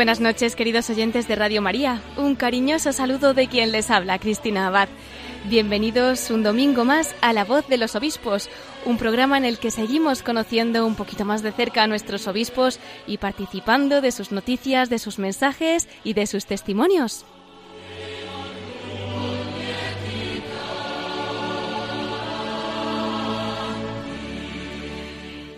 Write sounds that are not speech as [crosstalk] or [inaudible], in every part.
Buenas noches, queridos oyentes de Radio María. Un cariñoso saludo de quien les habla, Cristina Abad. Bienvenidos un domingo más a La Voz de los Obispos, un programa en el que seguimos conociendo un poquito más de cerca a nuestros obispos y participando de sus noticias, de sus mensajes y de sus testimonios.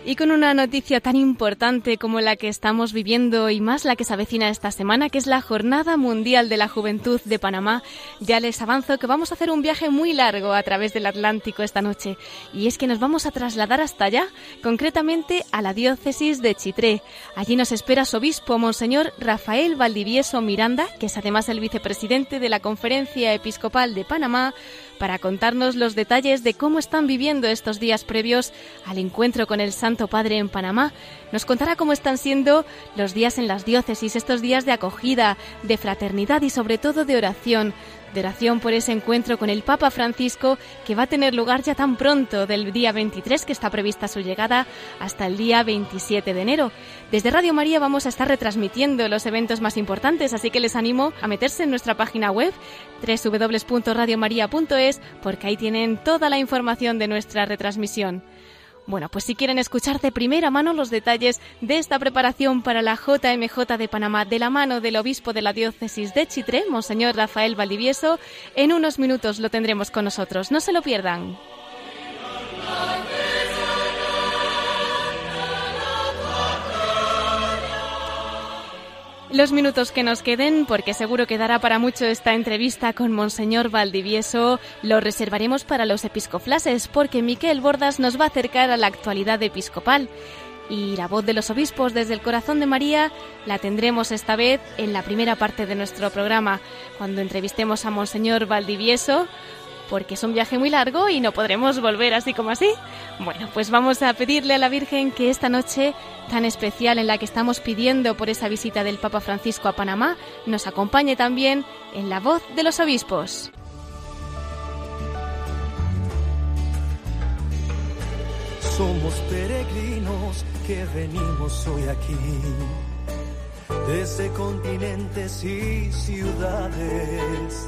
Y con una noticia tan importante como la que estamos viviendo y más la que se avecina esta semana, que es la Jornada Mundial de la Juventud de Panamá, ya les avanzo que vamos a hacer un viaje muy largo a través del Atlántico esta noche. Y es que nos vamos a trasladar hasta allá, concretamente a la diócesis de Chitré. Allí nos espera su obispo, Monseñor Rafael Valdivieso Miranda, que es además el vicepresidente de la Conferencia Episcopal de Panamá, para contarnos los detalles de cómo están viviendo estos días previos al encuentro con el Santo Padre en Panamá. Nos contará cómo están siendo los días en las diócesis, estos días de acogida, de fraternidad y sobre todo de oración de por ese encuentro con el Papa Francisco que va a tener lugar ya tan pronto, del día 23 que está prevista su llegada hasta el día 27 de enero. Desde Radio María vamos a estar retransmitiendo los eventos más importantes, así que les animo a meterse en nuestra página web www.radiomaria.es porque ahí tienen toda la información de nuestra retransmisión. Bueno, pues si quieren escuchar de primera mano los detalles de esta preparación para la JMJ de Panamá de la mano del obispo de la diócesis de Chitré, Monseñor Rafael Valdivieso, en unos minutos lo tendremos con nosotros. No se lo pierdan. Los minutos que nos queden, porque seguro que dará para mucho esta entrevista con Monseñor Valdivieso, lo reservaremos para los episcoflases, porque Miquel Bordas nos va a acercar a la actualidad episcopal. Y la voz de los obispos desde el corazón de María la tendremos esta vez en la primera parte de nuestro programa, cuando entrevistemos a Monseñor Valdivieso, porque es un viaje muy largo y no podremos volver así como así. Bueno, pues vamos a pedirle a la Virgen que esta noche tan especial en la que estamos pidiendo por esa visita del Papa Francisco a Panamá nos acompañe también en la voz de los obispos. Somos peregrinos que venimos hoy aquí, desde continentes y ciudades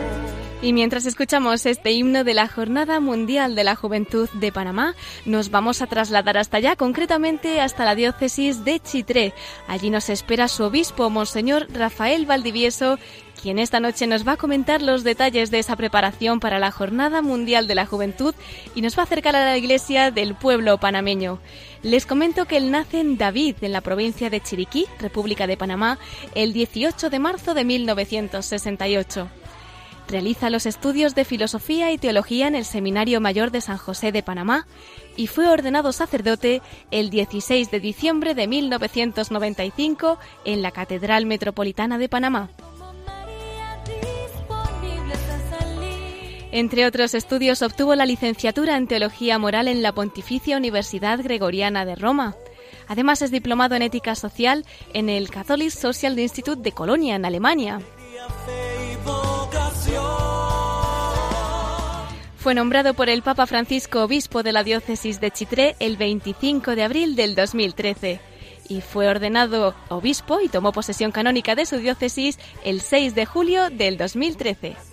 Y mientras escuchamos este himno de la Jornada Mundial de la Juventud de Panamá, nos vamos a trasladar hasta allá, concretamente hasta la diócesis de Chitré. Allí nos espera su obispo, Monseñor Rafael Valdivieso, quien esta noche nos va a comentar los detalles de esa preparación para la Jornada Mundial de la Juventud y nos va a acercar a la iglesia del pueblo panameño. Les comento que él nace en David, en la provincia de Chiriquí, República de Panamá, el 18 de marzo de 1968. Realiza los estudios de Filosofía y Teología en el Seminario Mayor de San José de Panamá y fue ordenado sacerdote el 16 de diciembre de 1995 en la Catedral Metropolitana de Panamá. Entre otros estudios obtuvo la licenciatura en Teología Moral en la Pontificia Universidad Gregoriana de Roma. Además es diplomado en Ética Social en el Catholic Social Institute de Colonia, en Alemania. Fue nombrado por el Papa Francisco obispo de la diócesis de Chitré el 25 de abril del 2013 y fue ordenado obispo y tomó posesión canónica de su diócesis el 6 de julio del 2013.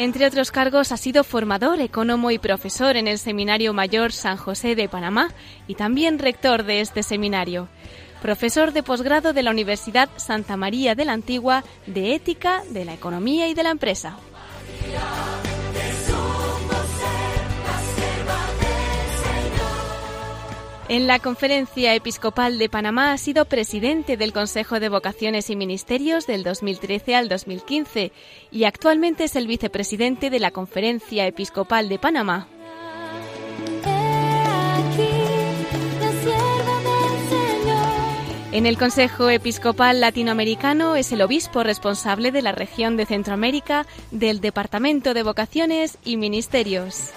Entre otros cargos, ha sido formador, economo y profesor en el Seminario Mayor San José de Panamá y también rector de este seminario. profesor de posgrado de la Universidad Santa María de la Antigua de Ética de la Economía y de la Empresa. En la Conferencia Episcopal de Panamá ha sido presidente del Consejo de Vocaciones y Ministerios del 2013 al 2015 y actualmente es el vicepresidente de la Conferencia Episcopal de Panamá. En el Consejo Episcopal Latinoamericano es el obispo responsable de la región de Centroamérica del Departamento de Vocaciones y Ministerios.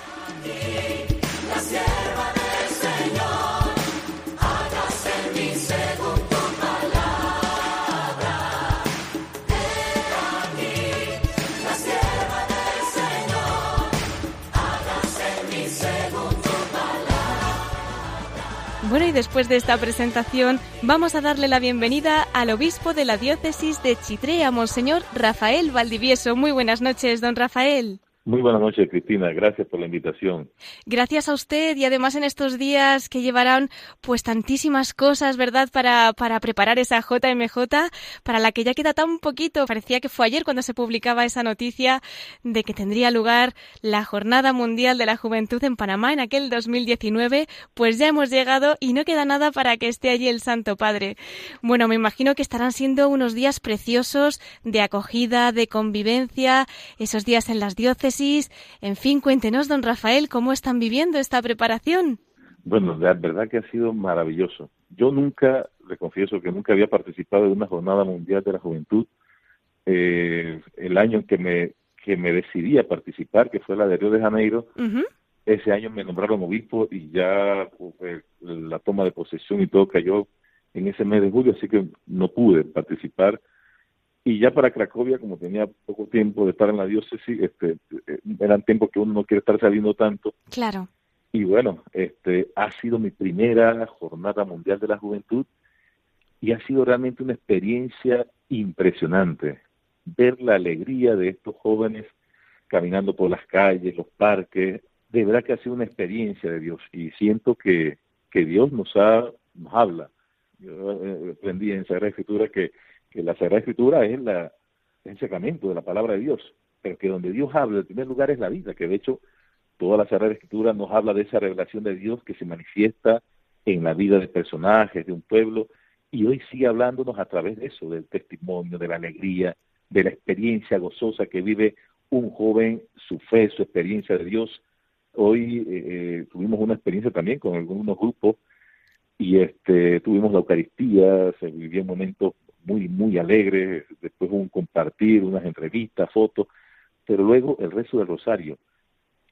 Bueno, y después de esta presentación vamos a darle la bienvenida al obispo de la diócesis de Chitrea, Monseñor Rafael Valdivieso. Muy buenas noches, don Rafael. Muy buenas noches, Cristina. Gracias por la invitación. Gracias a usted y además en estos días que llevarán pues tantísimas cosas, ¿verdad? Para, para preparar esa JMJ, para la que ya queda tan poquito. Parecía que fue ayer cuando se publicaba esa noticia de que tendría lugar la Jornada Mundial de la Juventud en Panamá en aquel 2019. Pues ya hemos llegado y no queda nada para que esté allí el Santo Padre. Bueno, me imagino que estarán siendo unos días preciosos de acogida, de convivencia, esos días en las diócesis en fin, cuéntenos, don Rafael, cómo están viviendo esta preparación. Bueno, la verdad que ha sido maravilloso. Yo nunca, le confieso que nunca había participado en una jornada mundial de la juventud. Eh, el año en que me, que me decidí a participar, que fue la de Río de Janeiro, ese año me nombraron obispo y ya pues, la toma de posesión y todo cayó en ese mes de julio, así que no pude participar y ya para Cracovia, como tenía poco tiempo de estar en la diócesis, este, eh, eran tiempos que uno no quiere estar saliendo tanto. Claro. Y bueno, este, ha sido mi primera jornada mundial de la juventud y ha sido realmente una experiencia impresionante. Ver la alegría de estos jóvenes caminando por las calles, los parques, de verdad que ha sido una experiencia de Dios y siento que, que Dios nos, ha, nos habla. Yo eh, aprendí en Sagrada Escritura que que la Sagrada Escritura es, la, el sacramento de la palabra de Dios, pero que donde Dios habla, en primer lugar es la vida, que de hecho toda la Sagrada Escritura nos habla de esa revelación de Dios que se manifiesta en la vida de personajes, de un pueblo, y hoy sigue hablándonos a través de eso, del testimonio, de la alegría, de la experiencia gozosa que vive un joven, su fe, su experiencia de Dios. Hoy eh, eh, tuvimos una experiencia también con algunos grupos y este tuvimos la Eucaristía, se vivió un momento muy, muy alegre, después un compartir, unas entrevistas, fotos, pero luego el resto del rosario.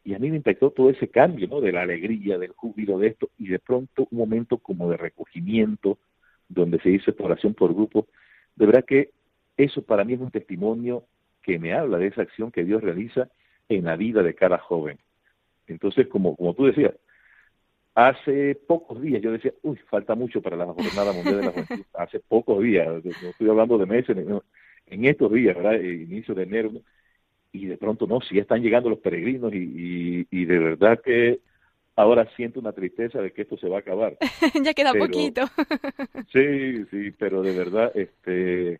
Y a mí me impactó todo ese cambio, ¿no? De la alegría, del júbilo de esto, y de pronto un momento como de recogimiento, donde se hizo oración por grupo. De verdad que eso para mí es un testimonio que me habla de esa acción que Dios realiza en la vida de cada joven. Entonces, como, como tú decías, Hace pocos días yo decía, uy, falta mucho para la Jornada Mundial de la Juventud. [laughs] Hace pocos días, no estoy hablando de meses, en estos días, ¿verdad? Inicio de enero, y de pronto no, si están llegando los peregrinos y, y, de verdad que ahora siento una tristeza de que esto se va a acabar. [laughs] ya queda poquito. [laughs] sí, sí, pero de verdad, este,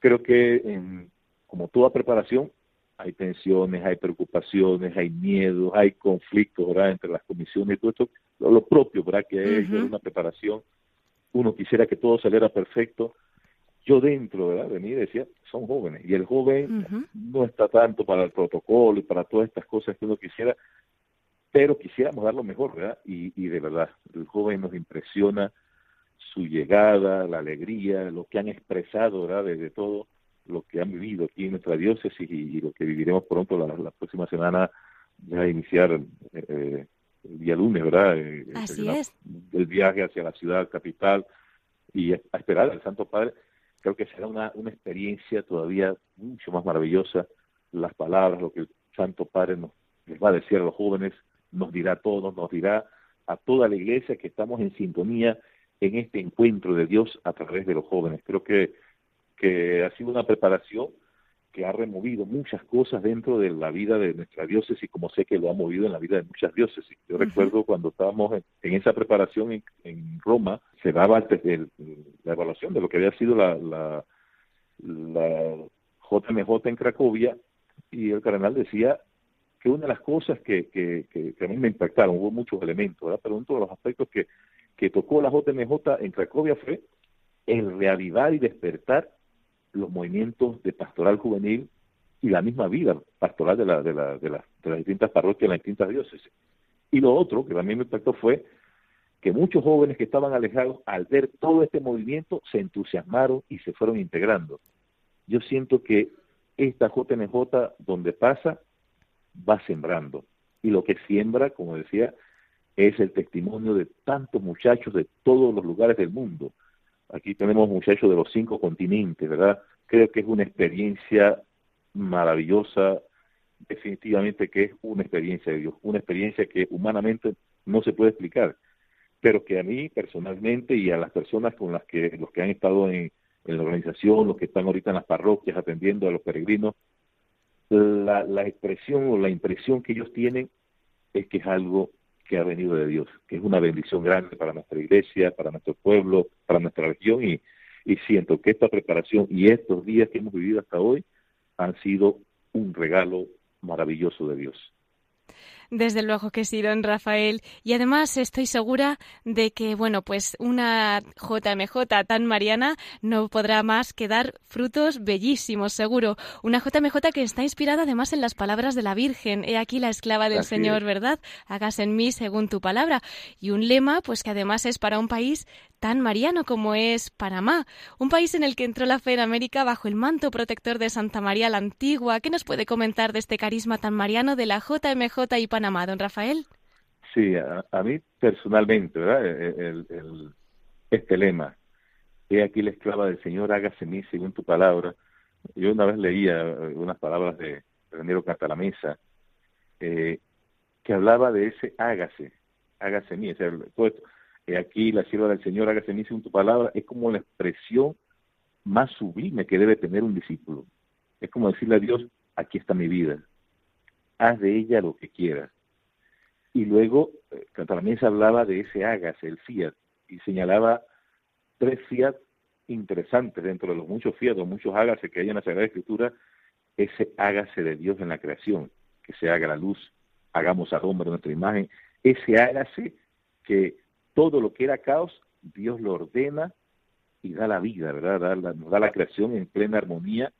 creo que en, como toda preparación, hay tensiones, hay preocupaciones, hay miedos, hay conflictos ¿verdad? entre las comisiones y todo esto, lo, propio, ¿verdad? que es una preparación. Uno quisiera que todo saliera perfecto. Yo dentro ¿verdad? de mí decía, son jóvenes, y el joven no está tanto para el protocolo y para todas estas cosas que uno quisiera, pero quisiéramos dar lo mejor, ¿verdad? Y, y de verdad, el joven nos impresiona su llegada, la alegría, lo que han expresado, ¿verdad? Desde todo lo que han vivido aquí en nuestra diócesis y, lo que viviremos pronto la, próxima semana, ya iniciar eh, el día lunes, ¿verdad? Eh, Así el, es. El viaje hacia la ciudad capital y a, esperar al Santo Padre. Creo que será una, una experiencia todavía mucho más maravillosa. Las palabras, lo que el Santo Padre nos les va a decir a los jóvenes, nos dirá a todos, nos dirá a toda la iglesia que estamos en sintonía en este encuentro de Dios a través de los jóvenes. Creo que que ha sido una preparación que ha removido muchas cosas dentro de la vida de nuestra diócesis, como sé que lo ha movido en la vida de muchas diócesis. Yo recuerdo cuando estábamos en, esa preparación en, Roma, se daba el, la evaluación de lo que había sido la, la, la JMJ en Cracovia, y el cardenal decía que una de las cosas que, que, que, a mí me impactaron, hubo muchos elementos, ¿verdad? pero uno de los aspectos que, que tocó la JMJ en Cracovia fue el reavivar y despertar los movimientos de pastoral juvenil y la misma vida pastoral de, la, de, la, de, de las distintas parroquias, las distintas diócesis. Y lo otro que también me impactó fue que muchos jóvenes que estaban alejados, al ver todo este movimiento, se entusiasmaron y se fueron integrando. Yo siento que esta JNJ, donde pasa, va sembrando. Y lo que siembra, como decía, es el testimonio de tantos muchachos de todos los lugares del mundo Aquí tenemos muchachos de los cinco continentes, ¿verdad? Creo que es una experiencia maravillosa, definitivamente que es una experiencia de Dios, una experiencia que humanamente no se puede explicar, pero que a mí personalmente y a las personas con las que los que han estado en, en la organización, los que están ahorita en las parroquias atendiendo a los peregrinos, la, la expresión o la impresión que ellos tienen es que es algo que ha venido de Dios, que es una bendición grande para nuestra iglesia, para nuestro pueblo, para nuestra región y, y siento que esta preparación y estos días que hemos vivido hasta hoy han sido un regalo maravilloso de Dios. Desde luego que sí, don Rafael. Y además estoy segura de que, bueno, pues una JMJ tan mariana no podrá más que dar frutos bellísimos, seguro. Una JMJ que está inspirada además en las palabras de la Virgen. He aquí la esclava del Señor, ¿verdad? Hagas en mí según tu palabra. Y un lema, pues que además es para un país tan mariano como es Panamá, un país en el que entró la fe en América bajo el manto protector de Santa María la Antigua. ¿Qué nos puede comentar de este carisma tan mariano de la JMJ y Panamá, don Rafael? Sí, a, mí personalmente, ¿verdad? El, este lema, he aquí la esclava del Señor, hágase mí según tu palabra. Yo una vez leía unas palabras de Renero Catalamesa eh, que hablaba de ese hágase, hágase mí, o sea, todo esto, Aquí la sierva del Señor, hágase en tu palabra, es como la expresión más sublime que debe tener un discípulo. Es como decirle a Dios, aquí está mi vida, haz de ella lo que quieras. Y luego, eh, también se hablaba de ese hágase, el fiat, y señalaba tres fiat interesantes dentro de los muchos fiat o muchos hágase que hay en la Sagrada Escritura, ese hágase de Dios en la creación, que se haga la luz, hagamos al hombre nuestra imagen, ese hágase que todo lo que era caos, Dios lo ordena y da la vida, ¿verdad? Da la, nos da la creación en plena armonía.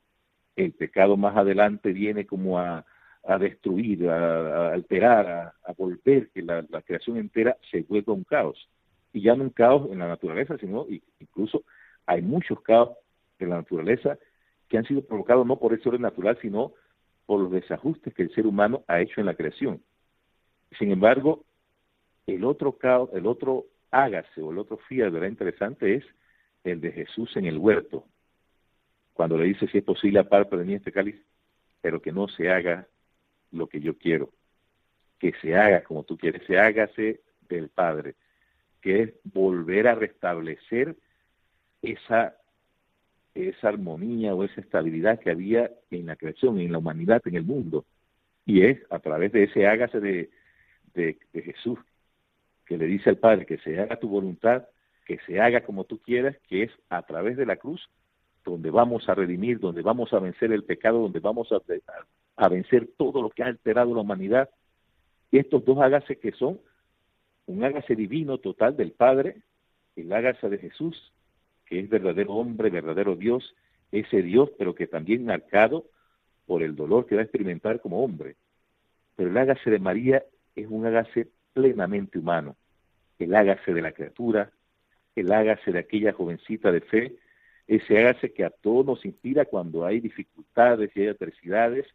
El pecado más adelante viene como a, destruir, a, alterar, a, volver que la, creación entera se vuelva un caos. Y ya no un caos en la naturaleza, sino incluso hay muchos caos en la naturaleza que han sido provocados no por el orden natural, sino por los desajustes que el ser humano ha hecho en la creación. Sin embargo, el otro el otro hágase o el otro fiat, ¿verdad? Interesante es el de Jesús en el huerto, cuando le dice si es posible aparte de mí este cáliz, pero que no se haga lo que yo quiero, que se haga como tú quieres, se hágase del Padre, que es volver a restablecer esa esa armonía o esa estabilidad que había en la creación, en la humanidad, en el mundo. Y es a través de ese hágase de Jesús que le dice al Padre que se haga tu voluntad, que se haga como tú quieras, que es a través de la cruz donde vamos a redimir, donde vamos a vencer el pecado, donde vamos a, vencer todo lo que ha alterado la humanidad. Estos dos hágase que son un hágase divino total del Padre, el hágase de Jesús, que es verdadero hombre, verdadero Dios, ese Dios, pero que también marcado por el dolor que va a experimentar como hombre. Pero el hágase de María es un hágase plenamente humano. El hágase de la criatura, el hágase de aquella jovencita de fe, ese hágase que a todos nos inspira cuando hay dificultades y hay adversidades,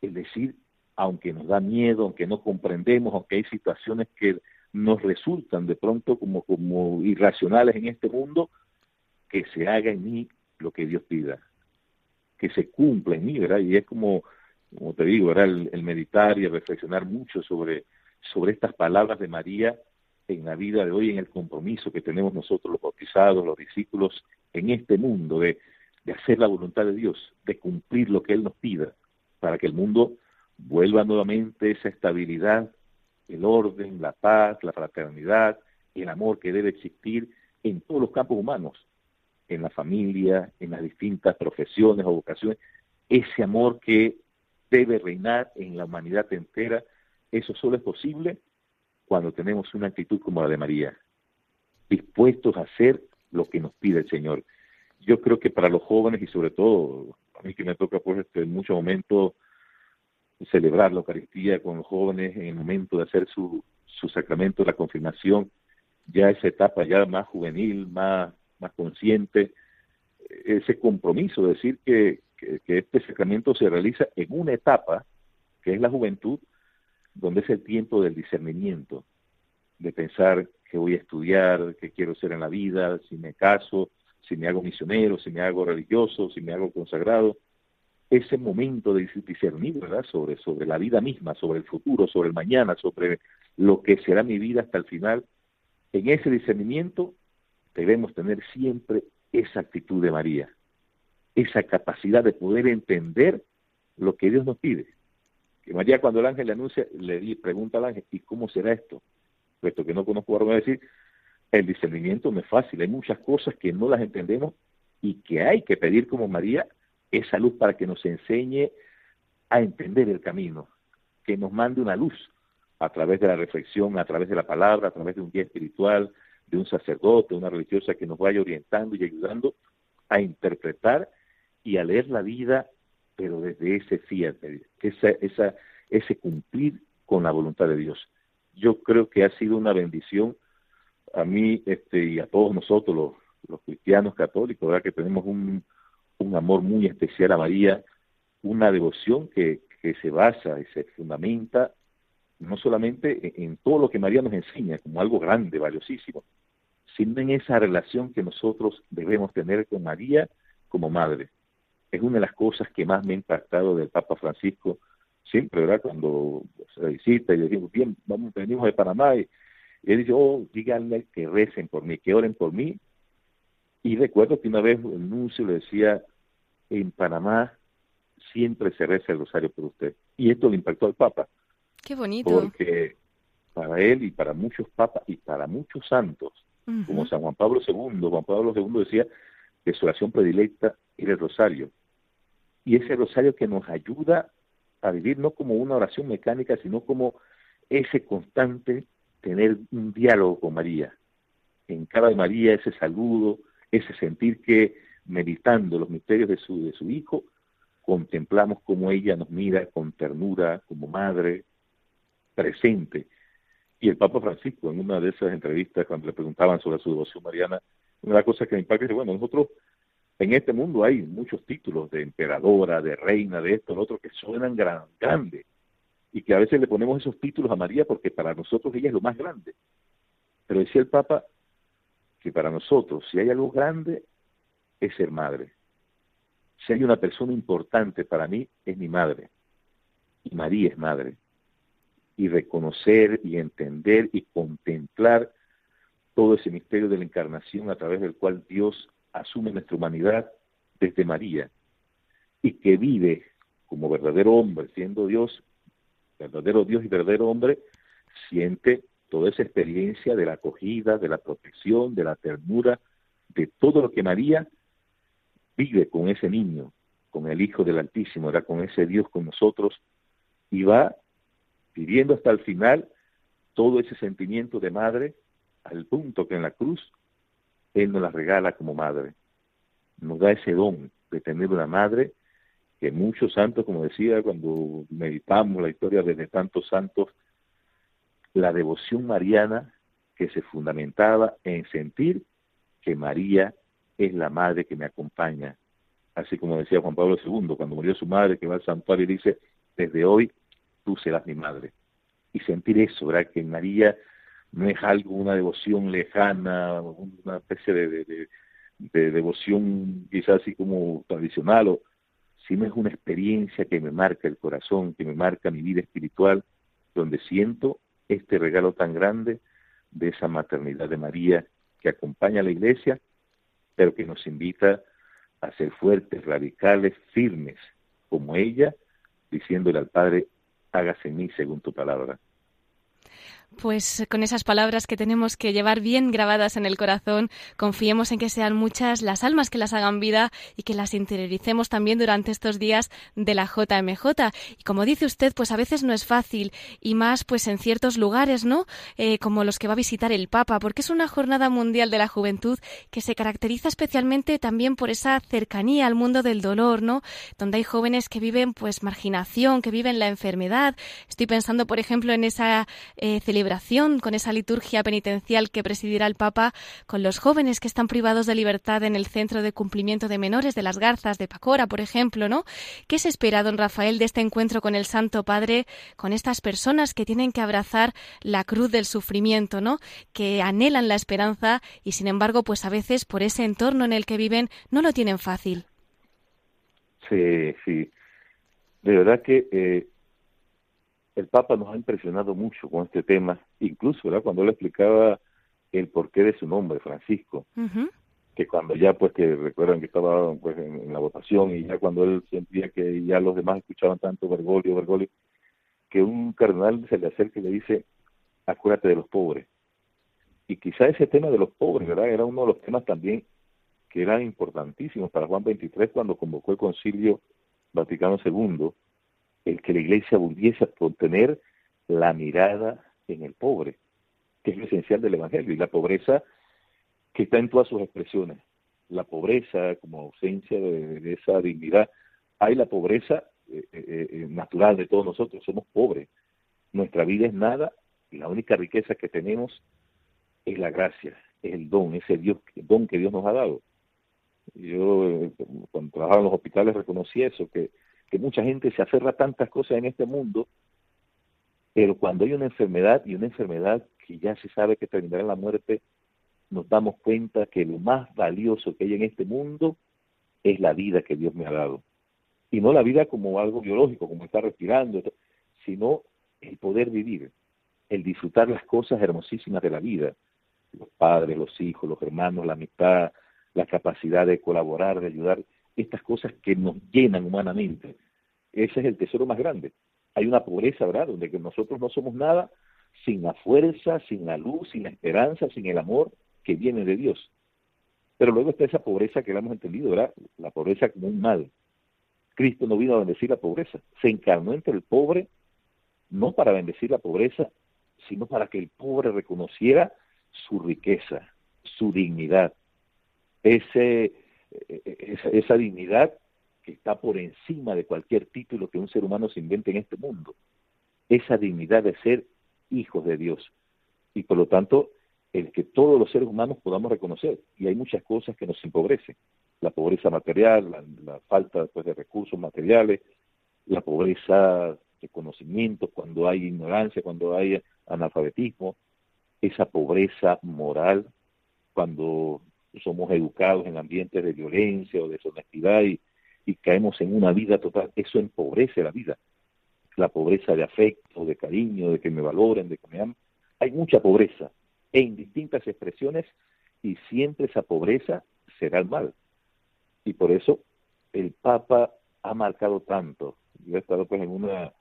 es decir, aunque nos da miedo, aunque no comprendemos, aunque hay situaciones que nos resultan de pronto como, como irracionales en este mundo, que se haga en mí lo que Dios pida, que se cumpla en mí, ¿verdad? Y es como, como te digo, ¿verdad? el meditar y el reflexionar mucho sobre sobre estas palabras de María en la vida de hoy, en el compromiso que tenemos nosotros los bautizados, los discípulos, en este mundo de de hacer la voluntad de Dios, de cumplir lo que Él nos pida, para que el mundo vuelva nuevamente esa estabilidad, el orden, la paz, la fraternidad, el amor que debe existir en todos los campos humanos, en la familia, en las distintas profesiones o vocaciones, ese amor que debe reinar en la humanidad entera, eso solo es posible cuando tenemos una actitud como la de María, dispuestos a hacer lo que nos pide el Señor. Yo creo que para los jóvenes y sobre todo a mí que me toca pues este, en muchos momentos celebrar la Eucaristía con los jóvenes en el momento de hacer su, su sacramento, la confirmación, ya esa etapa ya más juvenil, más, más consciente, ese compromiso de decir que, que, este sacramento se realiza en una etapa, que es la juventud, donde es el tiempo del discernimiento, de pensar qué voy a estudiar, qué quiero ser en la vida, si me caso, si me hago misionero, si me hago religioso, si me hago consagrado. Ese momento de discernir, ¿verdad? Sobre, sobre la vida misma, sobre el futuro, sobre el mañana, sobre lo que será mi vida hasta el final. En ese discernimiento debemos tener siempre esa actitud de María, esa capacidad de poder entender lo que Dios nos pide. Que María cuando el ángel le anuncia, le pregunta al ángel, ¿y cómo será esto? Puesto que no conozco, a decir, el discernimiento no es fácil, hay muchas cosas que no las entendemos y que hay que pedir como María esa luz para que nos enseñe a entender el camino, que nos mande una luz a través de la reflexión, a través de la palabra, a través de un guía espiritual, de un sacerdote, una religiosa que nos vaya orientando y ayudando a interpretar y a leer la vida, pero desde ese fiat, esa, esa, ese cumplir con la voluntad de Dios. Yo creo que ha sido una bendición a mí este, y a todos nosotros los, cristianos católicos, ¿verdad? que tenemos un, amor muy especial a María, una devoción que se basa y se fundamenta no solamente en, todo lo que María nos enseña como algo grande, valiosísimo, sino en esa relación que nosotros debemos tener con María como madre. Es una de las cosas que más me ha impactado del Papa Francisco, siempre, ¿verdad? Cuando se visita y le digo, bien, vamos, venimos de Panamá y, él dice, oh, díganle que recen por mí, que oren por mí. Y recuerdo que una vez el nuncio le decía, en Panamá siempre se reza el rosario por usted. Y esto le impactó al Papa. Qué bonito. Porque para él y para muchos papas y para muchos santos, como San Juan Pablo II, Juan Pablo II decía que su oración predilecta era el rosario. Y ese rosario que nos ayuda a vivir no como una oración mecánica, sino como ese constante tener un diálogo con María. En cada María ese saludo, ese sentir que meditando los misterios de su, de su Hijo, contemplamos cómo ella nos mira con ternura, como madre, presente. Y el Papa Francisco, en una de esas entrevistas, cuando le preguntaban sobre su devoción mariana, una de las cosas que me impacta es que, bueno, nosotros en este mundo hay muchos títulos de emperadora, de reina, de esto, lo otro, que suenan gran, grandes y que a veces le ponemos esos títulos a María porque para nosotros ella es lo más grande. Pero decía el Papa que para nosotros, si hay algo grande, es ser madre. Si hay una persona importante para mí, es mi madre. Y María es madre. Y reconocer y entender y contemplar todo ese misterio de la encarnación a través del cual Dios asume nuestra humanidad desde María y que vive como verdadero hombre, siendo Dios, verdadero Dios y verdadero hombre, siente toda esa experiencia de la acogida, de la protección, de la ternura, de todo lo que María vive con ese niño, con el Hijo del Altísimo, era con ese Dios con nosotros, y va viviendo hasta el final todo ese sentimiento de madre, al punto que en la cruz Él nos la regala como madre. Nos da ese don de tener una madre que muchos santos, como decía, cuando meditamos la historia de tantos santos, la devoción mariana que se fundamentaba en sentir que María es la madre que me acompaña. Así como decía Juan Pablo II, cuando murió su madre, que va al santuario y dice, desde hoy tú serás mi madre. Y sentir eso, ¿verdad? Que María no es algo, una devoción lejana, una especie de, de devoción quizás así como tradicional, o, sino es una experiencia que me marca el corazón, que me marca mi vida espiritual, donde siento este regalo tan grande de esa maternidad de María que acompaña a la iglesia, pero que nos invita a ser fuertes, radicales, firmes, como ella, diciéndole al Padre, hágase en mí según tu palabra. Pues con esas palabras que tenemos que llevar bien grabadas en el corazón, confiemos en que sean muchas las almas que las hagan vida y que las interioricemos también durante estos días de la JMJ. Y como dice usted, pues a veces no es fácil y más pues en ciertos lugares, ¿no? Eh, como los que va a visitar el Papa, porque es una jornada mundial de la juventud que se caracteriza especialmente también por esa cercanía al mundo del dolor, ¿no? Donde hay jóvenes que viven pues marginación, que viven la enfermedad. Estoy pensando, por ejemplo, en esa eh, celebración, con esa liturgia penitencial que presidirá el Papa con los jóvenes que están privados de libertad en el Centro de Cumplimiento de Menores de las Garzas de Pacora, por ejemplo, ¿no? ¿Qué se espera, don Rafael, de este encuentro con el Santo Padre, con estas personas que tienen que abrazar la cruz del sufrimiento, ¿no? Que anhelan la esperanza y, sin embargo, pues a veces por ese entorno en el que viven no lo tienen fácil. Sí, sí. De verdad que eh, el Papa nos ha impresionado mucho con este tema, incluso ¿verdad? cuando él explicaba el porqué de su nombre, Francisco, que cuando ya pues que recuerdan que estaba pues en, la votación y ya cuando él sentía que ya los demás escuchaban tanto Bergoglio, Bergoglio, que un cardenal se le acerca y le dice, acuérdate de los pobres. Y quizá ese tema de los pobres, ¿verdad? Era uno de los temas también que eran importantísimos para Juan XXIII cuando convocó el concilio Vaticano II, el que la iglesia volviese a contener la mirada en el pobre, que es lo esencial del Evangelio, y la pobreza que está en todas sus expresiones. La pobreza como ausencia de, esa dignidad. Hay la pobreza eh, eh, eh, natural de todos nosotros, somos pobres. Nuestra vida es nada y la única riqueza que tenemos es la gracia, es el don, ese don que Dios nos ha dado. Yo cuando trabajaba en los hospitales reconocí eso, que que mucha gente se aferra a tantas cosas en este mundo, pero cuando hay una enfermedad y una enfermedad que ya se sabe que terminará en la muerte, nos damos cuenta que lo más valioso que hay en este mundo es la vida que Dios me ha dado. Y no la vida como algo biológico, como estar respirando, sino el poder vivir, el disfrutar las cosas hermosísimas de la vida, los padres, los hijos, los hermanos, la amistad, la capacidad de colaborar, de ayudar estas cosas que nos llenan humanamente. Ese es el tesoro más grande. Hay una pobreza, ¿verdad?, donde que nosotros no somos nada sin la fuerza, sin la luz, sin la esperanza, sin el amor que viene de Dios. Pero luego está esa pobreza que la hemos entendido, ¿verdad? La pobreza como un mal. Cristo no vino a bendecir la pobreza, se encarnó entre el pobre, no para bendecir la pobreza, sino para que el pobre reconociera su riqueza, su dignidad, ese e, e, esa, dignidad que está por encima de cualquier título que un ser humano se invente en este mundo. Esa dignidad de ser hijos de Dios. Y por lo tanto, el que todos los seres humanos podamos reconocer. Y hay muchas cosas que nos empobrecen. La pobreza material, la, falta pues, de recursos materiales, la pobreza de conocimientos, cuando hay ignorancia, cuando hay analfabetismo, esa pobreza moral, cuando somos educados en ambientes de violencia o deshonestidad y, y caemos en una vida total, eso empobrece la vida. La pobreza de afecto, de cariño, de que me valoren, de que me amen. Hay mucha pobreza en distintas expresiones y siempre esa pobreza será el mal. Y por eso el Papa ha marcado tanto. Yo he estado pues en una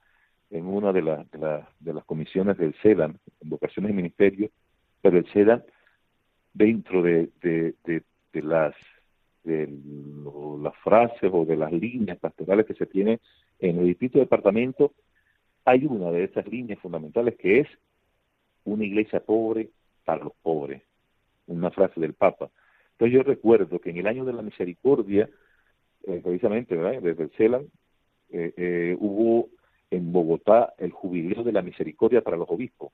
en una de, de, de las comisiones del SEDAN, en vocaciones y ministerio, pero el SEDAN dentro de, las de las frases o de las líneas pastorales que se tienen en el distrito departamento, hay una de esas líneas fundamentales que es una iglesia pobre para los pobres, una frase del Papa. Entonces yo recuerdo que en el año de la misericordia, eh, precisamente desde el CELAN, eh, eh, hubo en Bogotá el jubileo de la misericordia para los obispos.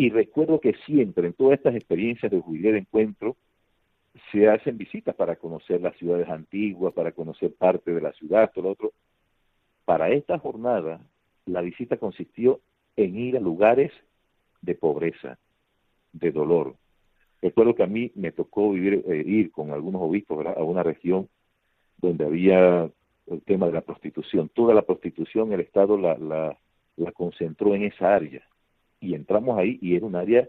Y recuerdo que siempre en todas estas experiencias de jubileo de encuentro se hacen visitas para conocer las ciudades antiguas, para conocer parte de la ciudad, todo lo otro. Para esta jornada, la visita consistió en ir a lugares de pobreza, de dolor. Recuerdo que a mí me tocó vivir, eh, ir con algunos obispos a una región donde había el tema de la prostitución. Toda la prostitución el Estado la, concentró en esa área y entramos ahí y era un área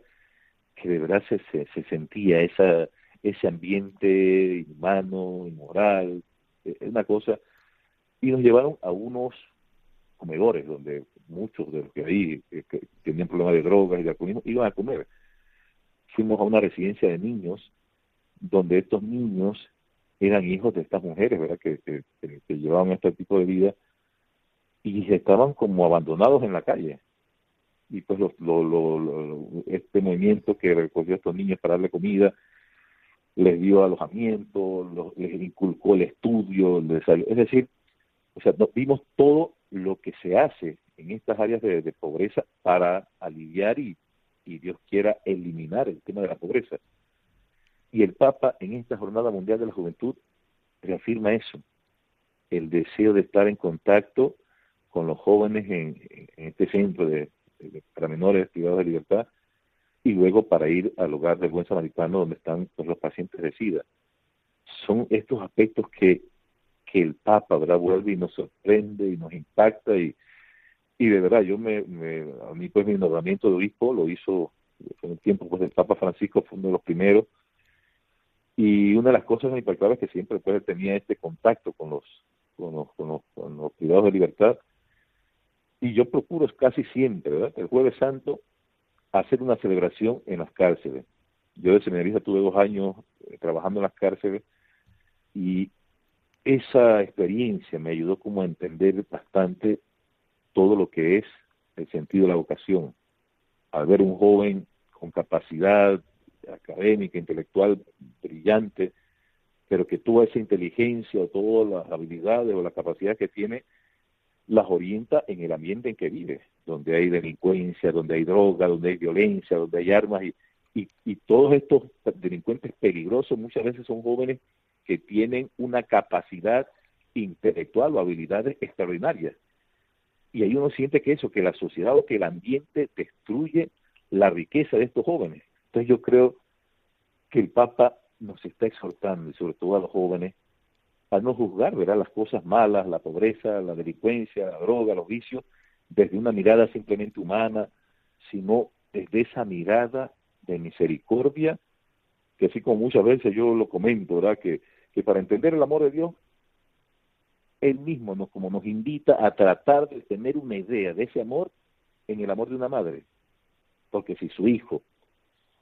que de verdad se, se, sentía esa, ese ambiente inhumano, inmoral, es una cosa, y nos llevaron a unos comedores donde muchos de los que ahí eh, que tenían problemas de drogas y de alcoholismo iban a comer. Fuimos a una residencia de niños donde estos niños eran hijos de estas mujeres, ¿verdad? Que, que, que llevaban este tipo de vida y estaban como abandonados en la calle. Y pues lo, lo, este movimiento que recogió a estos niños para darle comida, les dio alojamiento, les inculcó el estudio, es decir, o sea, vimos todo lo que se hace en estas áreas de, pobreza para aliviar y, y Dios quiera eliminar el tema de la pobreza. Y el Papa en esta Jornada Mundial de la Juventud reafirma eso, el deseo de estar en contacto con los jóvenes en, este centro de, para menores privados de libertad y luego para ir al hogar del buen samaritano donde están pues, los pacientes de SIDA. Son estos aspectos que, que el Papa ¿verdad? vuelve y nos sorprende y nos impacta y, y de verdad yo me, a mí pues mi nombramiento de obispo lo hizo en el tiempo pues del Papa Francisco fue uno de los primeros y una de las cosas es que siempre pues tenía este contacto con los con los, con los, con los privados de libertad y yo procuro casi siempre, ¿verdad? El jueves santo hacer una celebración en las cárceles. Yo de seminarista tuve dos años eh, trabajando en las cárceles y esa experiencia me ayudó como a entender bastante todo lo que es el sentido de la vocación. Al ver un joven con capacidad académica, intelectual brillante, pero que toda esa inteligencia o todas las habilidades o la capacidad que tiene las orienta en el ambiente en que vive, donde hay delincuencia, donde hay droga, donde hay violencia, donde hay armas y, y, todos estos delincuentes peligrosos muchas veces son jóvenes que tienen una capacidad intelectual o habilidades extraordinarias. Y ahí uno siente que eso, que la sociedad o que el ambiente destruye la riqueza de estos jóvenes. Entonces yo creo que el Papa nos está exhortando, y sobre todo a los jóvenes, a no juzgar, verá las cosas malas, la pobreza, la delincuencia, la droga, los vicios, desde una mirada simplemente humana, sino desde esa mirada de misericordia, que así como muchas veces yo lo comento, ¿verdad? Que, que para entender el amor de Dios, Él mismo nos, como nos invita a tratar de tener una idea de ese amor en el amor de una madre. Porque si su hijo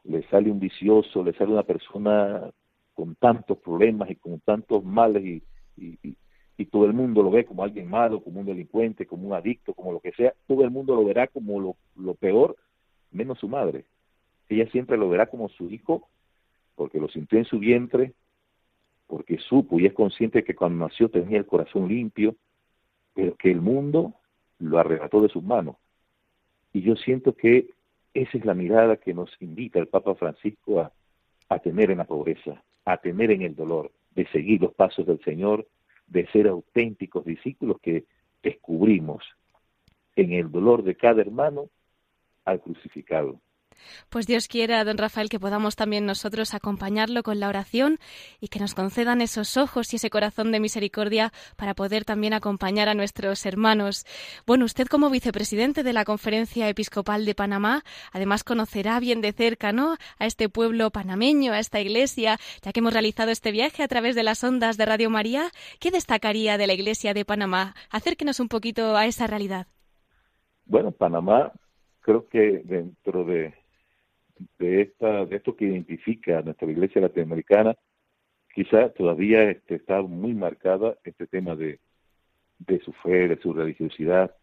le sale un vicioso, le sale una persona con tantos problemas y con tantos males y, y, todo el mundo lo ve como alguien malo, como un delincuente, como un adicto, como lo que sea, todo el mundo lo verá como lo, lo peor, menos su madre. Ella siempre lo verá como su hijo, porque lo sintió en su vientre, porque supo y es consciente que cuando nació tenía el corazón limpio, pero que el mundo lo arrebató de sus manos. Y yo siento que esa es la mirada que nos invita el Papa Francisco a, a tener en la pobreza, a tener en el dolor, de seguir los pasos del Señor, de ser auténticos discípulos que descubrimos en el dolor de cada hermano al crucificado. Pues Dios quiera, don Rafael, que podamos también nosotros acompañarlo con la oración y que nos concedan esos ojos y ese corazón de misericordia para poder también acompañar a nuestros hermanos. Bueno, usted como vicepresidente de la Conferencia Episcopal de Panamá, además conocerá bien de cerca, ¿no? A este pueblo panameño, a esta iglesia, ya que hemos realizado este viaje a través de las ondas de Radio María. ¿Qué destacaría de la iglesia de Panamá? Acérquenos un poquito a esa realidad. Bueno, Panamá creo que dentro de de, esta, de esto que identifica a nuestra iglesia latinoamericana, quizá todavía este, está muy marcada este tema de, de su fe, de su religiosidad.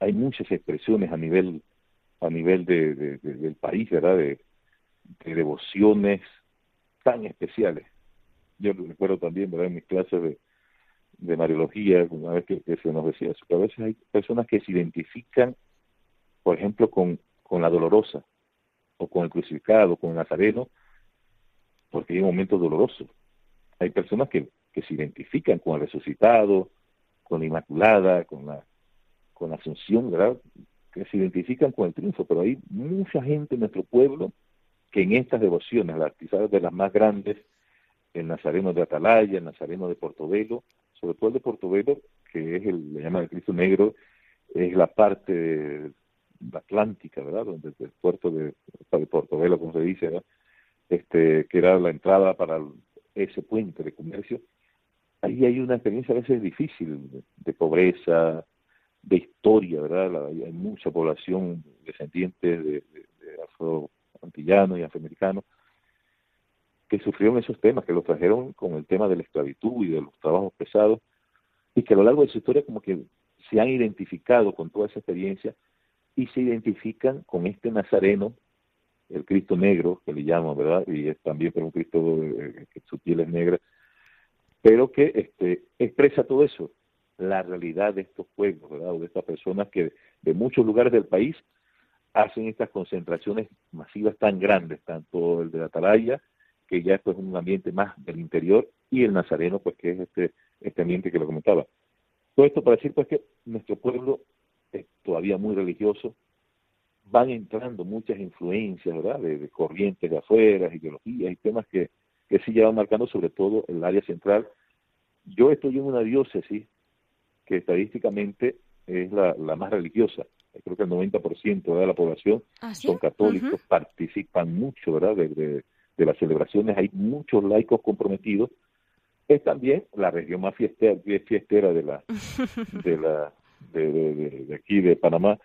Hay muchas expresiones a nivel a nivel de, del país, ¿verdad? De, devociones tan especiales. Yo recuerdo también, ¿verdad? En mis clases de, de Mariología, una vez que, se nos decía eso, que a veces hay personas que se identifican, por ejemplo, con, con la dolorosa, con el crucificado, con el nazareno, porque hay un momento doloroso. Hay personas que, que se identifican con el resucitado, con la Inmaculada, con la, con la Asunción, ¿verdad? Que se identifican con el triunfo, pero hay mucha gente en nuestro pueblo que en estas devociones, las quizás de las más grandes, el Nazareno de Atalaya, el Nazareno de Portobelo, sobre todo el de Portobelo, que es el, le llaman el Cristo Negro, es la parte Atlántica, ¿verdad? Donde el puerto de, de Portobelo, como se dice, ¿verdad? este, que era la entrada para ese puente de comercio, ahí hay una experiencia a veces difícil de, pobreza, de historia, ¿verdad? hay mucha población descendiente de, de, de y afroamericanos que sufrieron esos temas, que los trajeron con el tema de la esclavitud y de los trabajos pesados, y que a lo largo de su historia como que se han identificado con toda esa experiencia y se identifican con este nazareno, el Cristo negro, que le llaman, ¿verdad? Y es también por un Cristo eh, que su piel es negra, pero que este, expresa todo eso, la realidad de estos pueblos, ¿verdad? O de estas personas que de muchos lugares del país hacen estas concentraciones masivas tan grandes, tanto el de la Atalaya, que ya es un ambiente más del interior, y el nazareno, pues que es este, este ambiente que lo comentaba. Todo esto para decir pues que nuestro pueblo es todavía muy religioso, van entrando muchas influencias, ¿verdad?, de, corrientes de afuera, ideologías y temas que, que sí ya van marcando sobre todo el área central. Yo estoy en una diócesis que estadísticamente es la, la más religiosa. Creo que el 90% de la población ¿Ah, son católicos, participan mucho, ¿verdad?, de, de las celebraciones, hay muchos laicos comprometidos es también la región más fiestera, fiestera de la [laughs] de la de, aquí de Panamá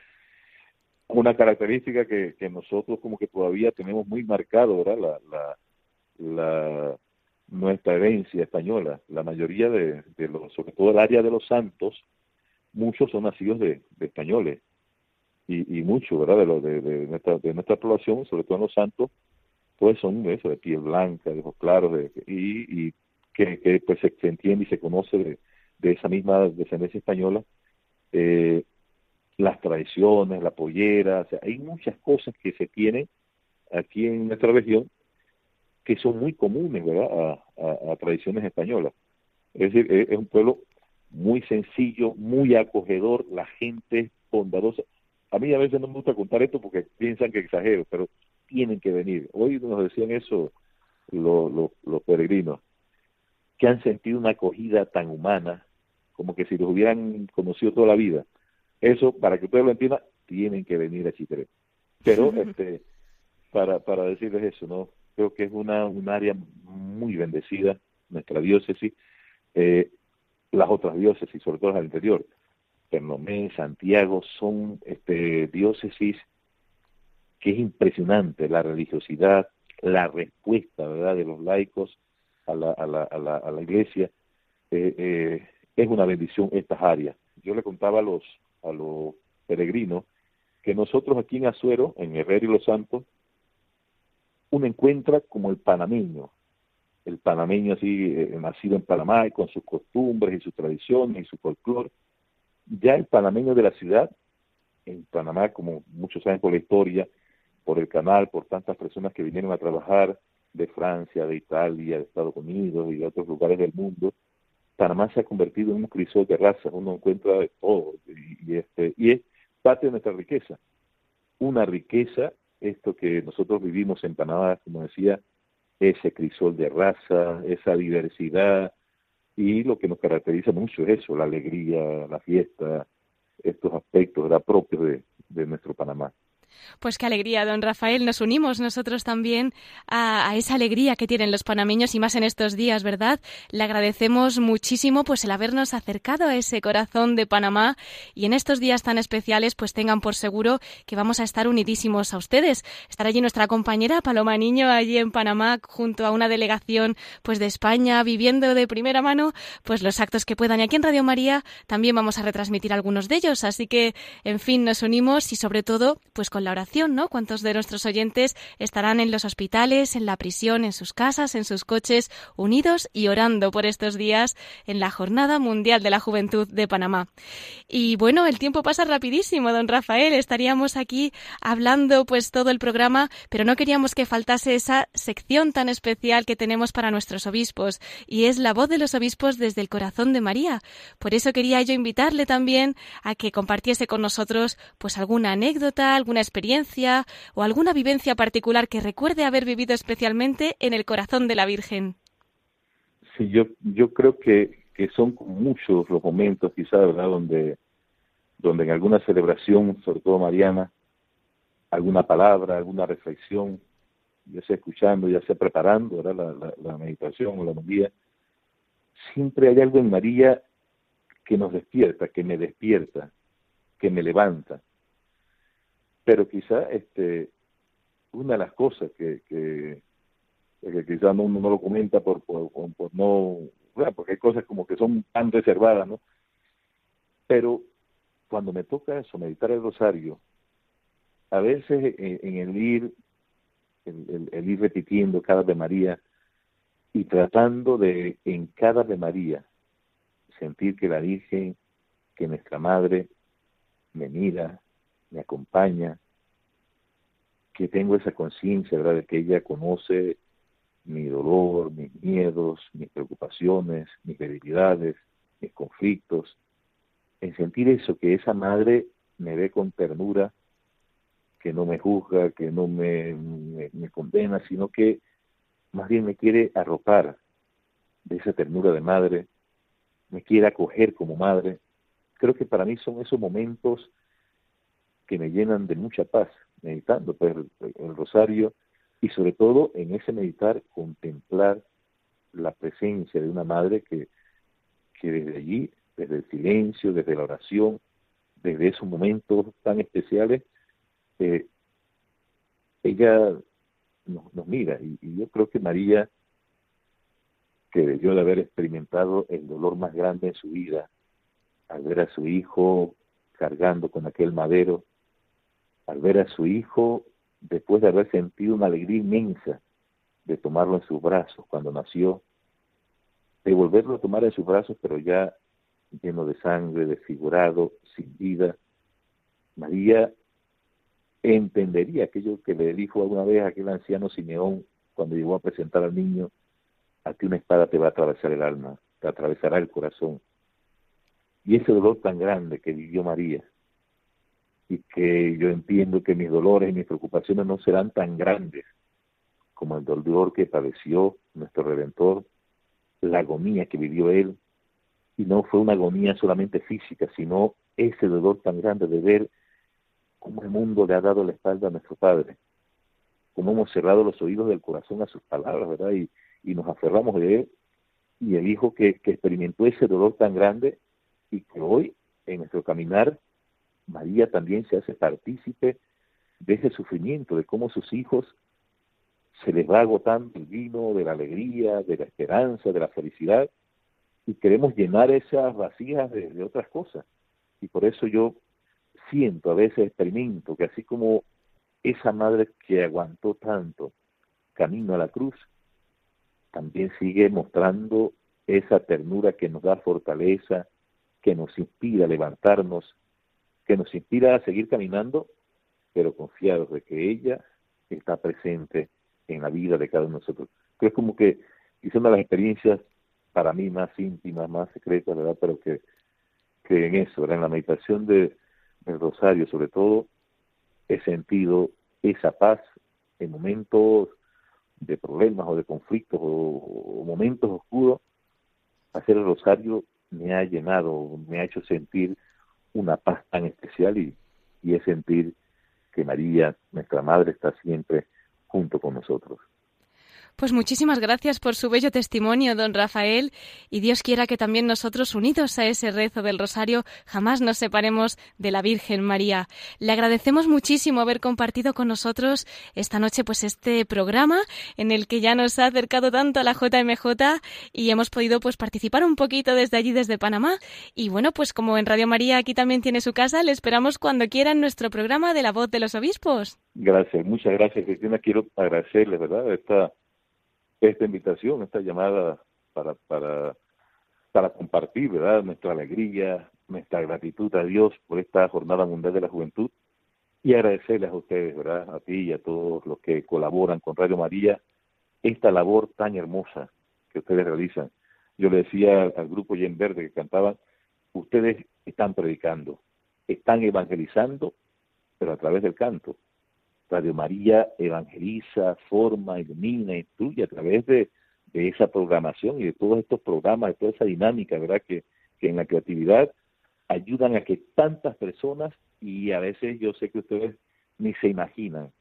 una característica que, que nosotros como que todavía tenemos muy marcado ¿verdad? La, la, nuestra herencia española. La mayoría de, de los sobre todo el área de los santos muchos son nacidos de, españoles. Y, y mucho verdad de, lo, de, de, nuestra de nuestra población sobre todo en los santos pues son eso de piel blanca de ojos claros de, y, y que, pues se, entiende y se conoce de, de esa misma descendencia española, eh, las tradiciones, la pollera, o sea, hay muchas cosas que se tienen aquí en nuestra región que son muy comunes, ¿verdad?, a, tradiciones españolas. Es decir, es, un pueblo muy sencillo, muy acogedor, la gente es bondadosa. A mí a veces no me gusta contar esto porque piensan que exagero, pero tienen que venir. Hoy nos decían eso los, los peregrinos que han sentido una acogida tan humana como que si los hubieran conocido toda la vida. Eso, para que ustedes lo entiendan, tienen que venir a Chitré. Pero, [laughs] este, para, para decirles eso, ¿no? Creo que es una, un área muy bendecida, nuestra diócesis, eh, las otras diócesis, sobre todo las del interior, Pernomé, Santiago, son este, diócesis que es impresionante la religiosidad, la respuesta, ¿verdad?, de los laicos a la, a la, a la, a la iglesia, eh, eh, es una bendición estas áreas. Yo le contaba a los, a los peregrinos que nosotros aquí en Azuero, en Herrera y Los Santos, uno encuentra como el panameño, el panameño así, eh, nacido en Panamá y con sus costumbres y sus tradiciones y su folclore. Ya el panameño de la ciudad, en Panamá, como muchos saben por la historia, por el canal, por tantas personas que vinieron a trabajar, de Francia, de Italia, de Estados Unidos y de otros lugares del mundo, Panamá se ha convertido en un crisol de razas, uno encuentra de todo, y, este, y es parte de nuestra riqueza. Una riqueza, esto que nosotros vivimos en Panamá, como decía, ese crisol de raza, esa diversidad, y lo que nos caracteriza mucho es eso, la alegría, la fiesta, estos aspectos propios de, de nuestro Panamá. Pues qué alegría, don Rafael. Nos unimos nosotros también a, esa alegría que tienen los panameños y más en estos días, ¿verdad? Le agradecemos muchísimo pues el habernos acercado a ese corazón de Panamá y en estos días tan especiales pues tengan por seguro que vamos a estar unidísimos a ustedes. Estará allí nuestra compañera Paloma Niño allí en Panamá junto a una delegación pues de España viviendo de primera mano pues los actos que puedan y aquí en Radio María también vamos a retransmitir algunos de ellos, así que en fin nos unimos y sobre todo pues con la oración, ¿no? ¿Cuántos de nuestros oyentes estarán en los hospitales, en la prisión, en sus casas, en sus coches, unidos y orando por estos días en la Jornada Mundial de la Juventud de Panamá? Y bueno, el tiempo pasa rapidísimo, don Rafael. Estaríamos aquí hablando pues todo el programa, pero no queríamos que faltase esa sección tan especial que tenemos para nuestros obispos y es la voz de los obispos desde el corazón de María. Por eso quería yo invitarle también a que compartiese con nosotros pues alguna anécdota, alguna experiencia o alguna vivencia particular que recuerde haber vivido especialmente en el corazón de la Virgen. Sí, yo, creo que, que son muchos los momentos, quizás, ¿verdad?, donde, donde en alguna celebración, sobre todo mariana, alguna palabra, alguna reflexión, ya sea escuchando, ya sea preparando La, la, meditación o la homilía, siempre hay algo en María que nos despierta, que me despierta, que me levanta. Pero quizá este, una de las cosas que, que, quizá no, uno no lo comenta por, por, no, porque hay cosas como que son tan reservadas, ¿no? Pero cuando me toca eso, meditar el rosario, a veces en, el ir, el, ir repitiendo cada Ave María y tratando de en cada Ave María sentir que la Virgen, que nuestra Madre me mira, me acompaña, que tengo esa conciencia, ¿verdad?, de que ella conoce mi dolor, mis miedos, mis preocupaciones, mis debilidades, mis conflictos, en sentir eso, que esa madre me ve con ternura, que no me juzga, que no me, me, condena, sino que más bien me quiere arropar de esa ternura de madre, me quiere acoger como madre. Creo que para mí son esos momentos que me llenan de mucha paz, meditando pues, el, rosario y sobre todo en ese meditar contemplar la presencia de una madre que, que desde allí desde el silencio, desde la oración, desde esos momentos tan especiales, eh, ella nos, mira. Y, yo creo que María, que debió de haber experimentado el dolor más grande en su vida, al ver a su hijo cargando con aquel madero, al ver a su hijo después de haber sentido una alegría inmensa de tomarlo en sus brazos cuando nació, de volverlo a tomar en sus brazos, pero ya lleno de sangre, desfigurado, sin vida, María entendería aquello que le dijo alguna vez aquel anciano Simeón cuando llegó a presentar al niño, a ti una espada te va a atravesar el alma, te atravesará el corazón. Y ese dolor tan grande que vivió María, y que yo entiendo que mis dolores y mis preocupaciones no serán tan grandes como el dolor que padeció nuestro Redentor, la agonía que vivió Él, y no fue una agonía solamente física, sino ese dolor tan grande de ver cómo el mundo le ha dado la espalda a nuestro Padre, cómo hemos cerrado los oídos del corazón a sus palabras, ¿verdad? Y, y nos aferramos de Él, y el Hijo que, que experimentó ese dolor tan grande y que hoy, en nuestro caminar, María también se hace partícipe de ese sufrimiento, de cómo sus hijos se les va agotando el vino de la alegría, de la esperanza, de la felicidad, y queremos llenar esas vacías de, otras cosas. Y por eso yo siento, a veces experimento, que así como esa madre que aguantó tanto camino a la cruz, también sigue mostrando esa ternura que nos da fortaleza, que nos inspira a levantarnos, que nos inspira a seguir caminando, pero confiados de que ella está presente en la vida de cada uno de nosotros. Creo como que es una de las experiencias para mí más íntima, más secreta, ¿verdad? Pero que, que en eso, ¿verdad? En la meditación de, del rosario, sobre todo, he sentido esa paz en momentos de problemas o de conflictos o, momentos oscuros. Hacer el rosario me ha llenado, me ha hecho sentir una paz tan especial y, y es sentir que María, nuestra Madre, está siempre junto con nosotros. Pues muchísimas gracias por su bello testimonio, don Rafael, y Dios quiera que también nosotros, unidos a ese rezo del rosario, jamás nos separemos de la Virgen María. Le agradecemos muchísimo haber compartido con nosotros esta noche pues este programa en el que ya nos ha acercado tanto a la JMJ y hemos podido pues participar un poquito desde allí, desde Panamá. Y bueno, pues como en Radio María aquí también tiene su casa, le esperamos cuando quiera en nuestro programa de la voz de los obispos. Gracias, muchas gracias, Cristina. Quiero agradecerle, ¿verdad?, esta esta invitación, esta llamada para, para, para compartir ¿verdad? nuestra alegría, nuestra gratitud a Dios por esta Jornada Mundial de la Juventud y agradecerles a ustedes, ¿verdad? a ti y a todos los que colaboran con Radio María, esta labor tan hermosa que ustedes realizan. Yo le decía al grupo Yen Verde que cantaban, ustedes están predicando, están evangelizando, pero a través del canto. Radio María evangeliza, forma, ilumina, instruye a través de, esa programación y de todos estos programas, de toda esa dinámica, ¿verdad? Que, que en la creatividad ayudan a que tantas personas, y a veces yo sé que ustedes ni se imaginan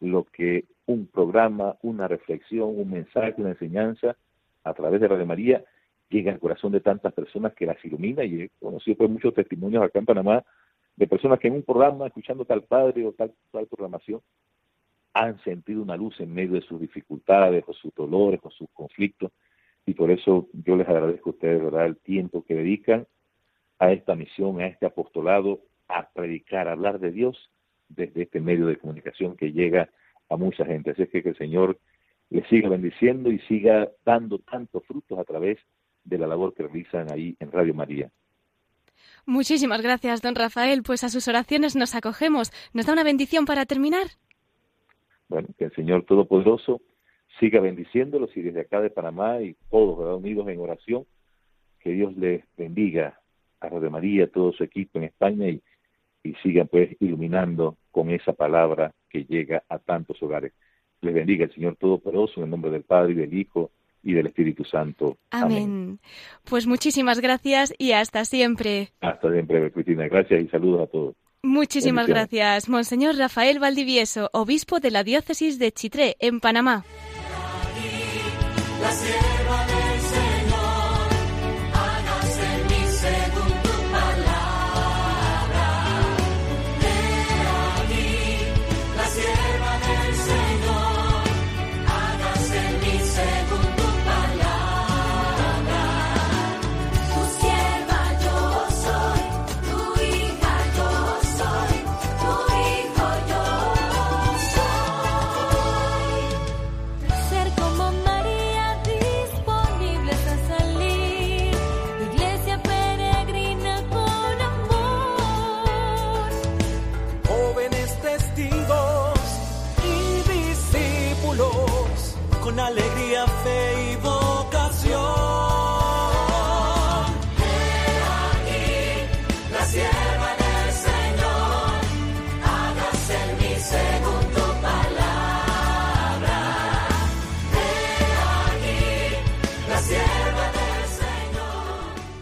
lo que un programa, una reflexión, un mensaje, una enseñanza a través de Radio María llega al corazón de tantas personas que las ilumina y he conocido pues muchos testimonios acá en Panamá de personas que en un programa, escuchando tal padre o tal, tal programación, han sentido una luz en medio de sus dificultades o sus dolores o sus conflictos y por eso yo les agradezco a ustedes ¿verdad? el tiempo que dedican a esta misión, a este apostolado, a predicar, a hablar de Dios desde este medio de comunicación que llega a mucha gente. Así es que que el Señor les siga bendiciendo y siga dando tantos frutos a través de la labor que realizan ahí en Radio María. Muchísimas gracias, don Rafael. Pues a sus oraciones nos acogemos. ¿Nos da una bendición para terminar? Bueno, que el Señor Todopoderoso siga bendiciéndolos y desde acá de Panamá y todos unidos en oración, que Dios les bendiga a Radio María, a todo su equipo en España y, y sigan pues iluminando con esa palabra que llega a tantos hogares. Les bendiga el Señor Todopoderoso en el nombre del Padre y del Hijo y del Espíritu Santo. Amén. Pues muchísimas gracias y hasta siempre. Hasta siempre, Cristina. Gracias y saludos a todos. Muchísimas gracias, Monseñor Rafael Valdivieso, obispo de la diócesis de Chitré, en Panamá.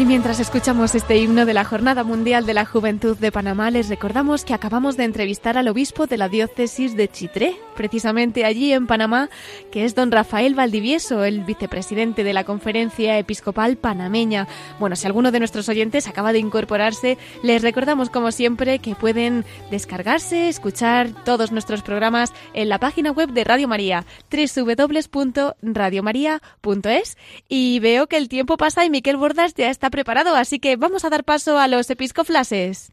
Y mientras escuchamos este himno de la Jornada Mundial de la Juventud de Panamá, les recordamos que acabamos de entrevistar al obispo de la diócesis de Chitré, precisamente allí en Panamá, que es don Rafael Valdivieso, el vicepresidente de la Conferencia Episcopal Panameña. Bueno, si alguno de nuestros oyentes acaba de incorporarse, les recordamos como siempre que pueden descargarse, escuchar todos nuestros programas en la página web de Radio María, www.radiomaria.es. Y veo que el tiempo pasa y Miquel Bordas ya está preparado, así que vamos a dar paso a los episcoflases.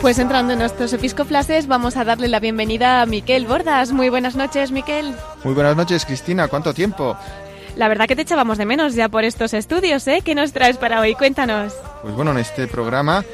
Pues entrando en nuestros episcoflases, vamos a darle la bienvenida a Miquel Bordas. Muy buenas noches, Miquel. Muy buenas noches, Cristina. ¿Cuánto tiempo? La verdad que te echábamos de menos ya por estos estudios, ¿eh? ¿Qué nos traes para hoy? Cuéntanos. Pues bueno, en este programa,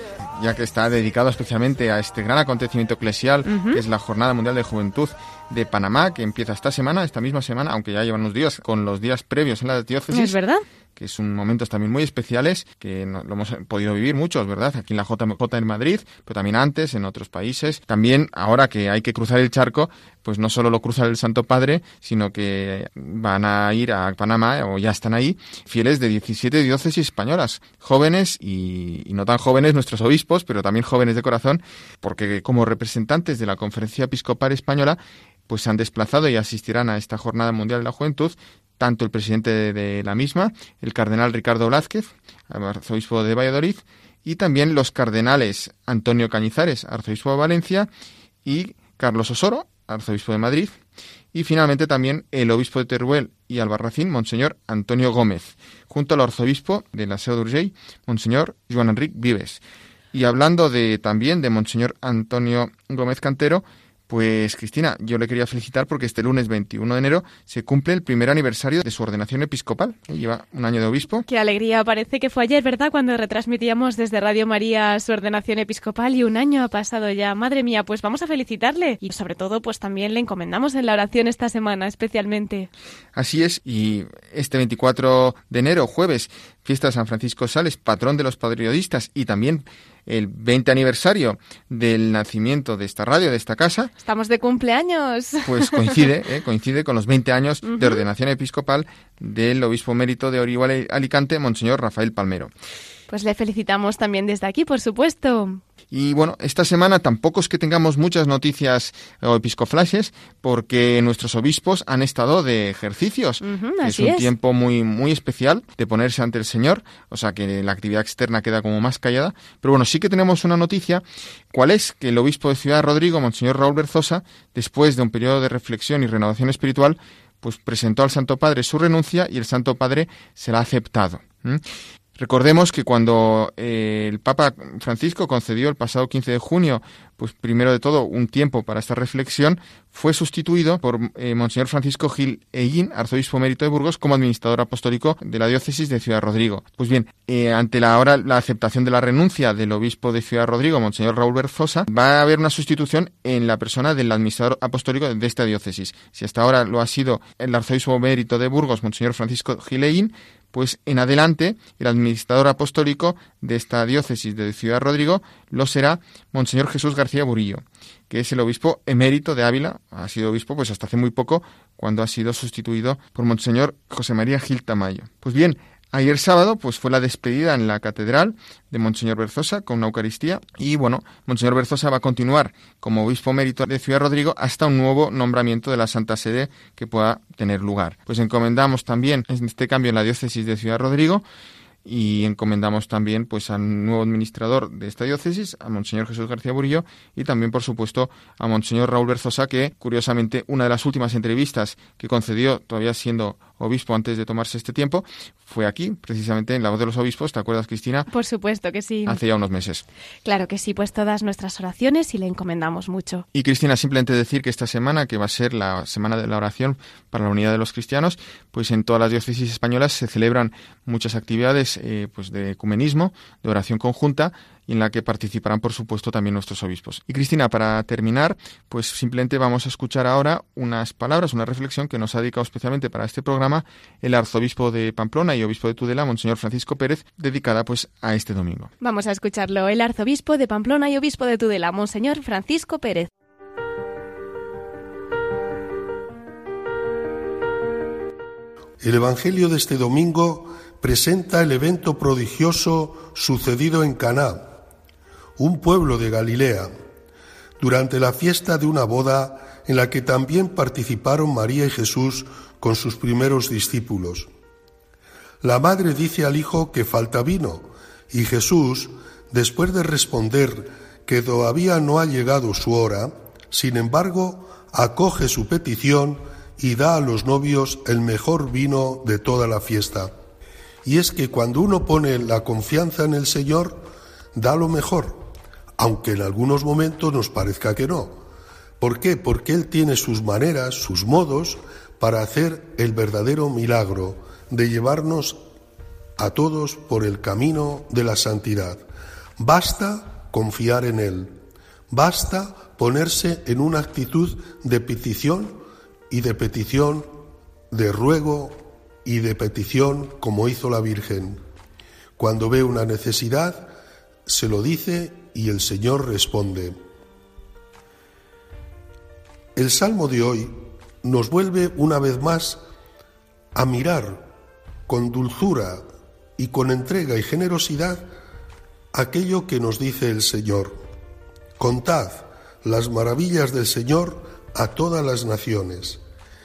ya que está dedicado especialmente a este gran acontecimiento eclesial, que es la Jornada Mundial de Juventud de Panamá, que empieza esta semana, esta misma semana, aunque ya llevan unos días con los días previos en la diócesis. ¿Es verdad? que son momentos también muy especiales que no, lo hemos podido vivir muchos, ¿verdad? Aquí en la JMJ en Madrid, pero también antes en otros países. También ahora que hay que cruzar el charco, pues no solo lo cruza el Santo Padre, sino que van a ir a Panamá, o ya están ahí, fieles de 17 diócesis españolas, jóvenes y, y no tan jóvenes nuestros obispos, pero también jóvenes de corazón, porque como representantes de la Conferencia Episcopal Española, pues se han desplazado y asistirán a esta Jornada Mundial de la Juventud tanto el presidente de la misma, el cardenal Ricardo Blázquez, arzobispo de Valladolid, y también los cardenales Antonio Cañizares, arzobispo de Valencia, y Carlos Osoro, arzobispo de Madrid, y finalmente también el obispo de Teruel y Albarracín, Monseñor Antonio Gómez, junto al arzobispo de la Seu d'Urgell, Monseñor Joan Enric Vives. Y hablando de también de Monseñor Antonio Gómez Cantero, pues Cristina, yo le quería felicitar porque este lunes 21 de enero se cumple el primer aniversario de su ordenación episcopal. Lleva un año de obispo. Qué alegría, parece que fue ayer, ¿verdad? Cuando retransmitíamos desde Radio María su ordenación episcopal y un año ha pasado ya. Madre mía, pues vamos a felicitarle y sobre todo pues también le encomendamos en la oración esta semana especialmente. Así es, y este 24 de enero, jueves, fiesta de San Francisco Sales, patrón de los periodistas y también el 20 aniversario del nacimiento de esta radio, de esta casa. Estamos de cumpleaños. Pues coincide, [laughs] ¿eh? coincide con los 20 años de ordenación episcopal del obispo mérito de Orihuela Alicante, Monseñor Rafael Palmero. Pues le felicitamos también desde aquí, por supuesto. Y bueno, esta semana tampoco es que tengamos muchas noticias o episcoflashes, porque nuestros obispos han estado de ejercicios. es un tiempo muy, muy especial de ponerse ante el Señor, o sea que la actividad externa queda como más callada. Pero bueno, sí que tenemos una noticia, ¿cuál es? Que el obispo de Ciudad Rodrigo, Monseñor Raúl Berzosa, después de un periodo de reflexión y renovación espiritual, pues presentó al Santo Padre su renuncia y el Santo Padre se la ha aceptado. Recordemos que cuando eh, el Papa Francisco concedió el pasado 15 de junio, pues primero de todo, un tiempo para esta reflexión, fue sustituido por eh, Monseñor Francisco Gil Eguín, arzobispo mérito de Burgos, como administrador apostólico de la diócesis de Ciudad Rodrigo. Pues bien, eh, ante la ahora la aceptación de la renuncia del obispo de Ciudad Rodrigo, Monseñor Raúl Berzosa, va a haber una sustitución en la persona del administrador apostólico de esta diócesis. Si hasta ahora lo ha sido el arzobispo mérito de Burgos, Monseñor Francisco Gil Eguín, pues en adelante el administrador apostólico de esta diócesis de Ciudad Rodrigo lo será Monseñor Jesús García Burillo, que es el obispo emérito de Ávila, ha sido obispo pues hasta hace muy poco, cuando ha sido sustituido por Monseñor José María Gil Tamayo. Pues bien, Ayer sábado pues fue la despedida en la catedral de Monseñor Berzosa con una Eucaristía y bueno, Monseñor Berzosa va a continuar como obispo mérito de Ciudad Rodrigo hasta un nuevo nombramiento de la Santa Sede que pueda tener lugar. Pues encomendamos también este cambio en la diócesis de Ciudad Rodrigo y encomendamos también pues al nuevo administrador de esta diócesis, a Monseñor Jesús García Burillo y también por supuesto a Monseñor Raúl Berzosa que curiosamente una de las últimas entrevistas que concedió todavía siendo obispo antes de tomarse este tiempo, fue aquí, precisamente en la voz de los obispos. ¿Te acuerdas, Cristina? Por supuesto que sí. Hace ya unos meses. Claro que sí, pues todas nuestras oraciones y le encomendamos mucho. Y Cristina, simplemente decir que esta semana, que va a ser la semana de la oración para la unidad de los cristianos, pues en todas las diócesis españolas se celebran muchas actividades eh, pues de ecumenismo, de oración conjunta, y en la que participarán, por supuesto, también nuestros obispos. Y Cristina, para terminar, pues simplemente vamos a escuchar ahora unas palabras, una reflexión que nos ha dedicado especialmente para este programa el arzobispo de Pamplona y obispo de Tudela, Monseñor Francisco Pérez, dedicada pues a este domingo. Vamos a escucharlo. El arzobispo de Pamplona y obispo de Tudela, Monseñor Francisco Pérez. El Evangelio de este domingo presenta el evento prodigioso sucedido en Caná, un pueblo de Galilea, durante la fiesta de una boda en la que también participaron María y Jesús con sus primeros discípulos. La madre dice al hijo que falta vino y Jesús, después de responder que todavía no ha llegado su hora, sin embargo, acoge su petición y da a los novios el mejor vino de toda la fiesta. Y es que cuando uno pone la confianza en el Señor, da lo mejor, aunque en algunos momentos nos parezca que no. ¿Por qué? Porque Él tiene sus maneras, sus modos para hacer el verdadero milagro de llevarnos a todos por el camino de la santidad. Basta confiar en Él. Basta ponerse en una actitud de petición y de petición, de ruego y de petición como hizo la Virgen. Cuando ve una necesidad, se lo dice y el Señor responde. El Salmo de hoy nos vuelve una vez más a mirar con dulzura y con entrega y generosidad aquello que nos dice el Señor. Contad las maravillas del Señor a todas las naciones.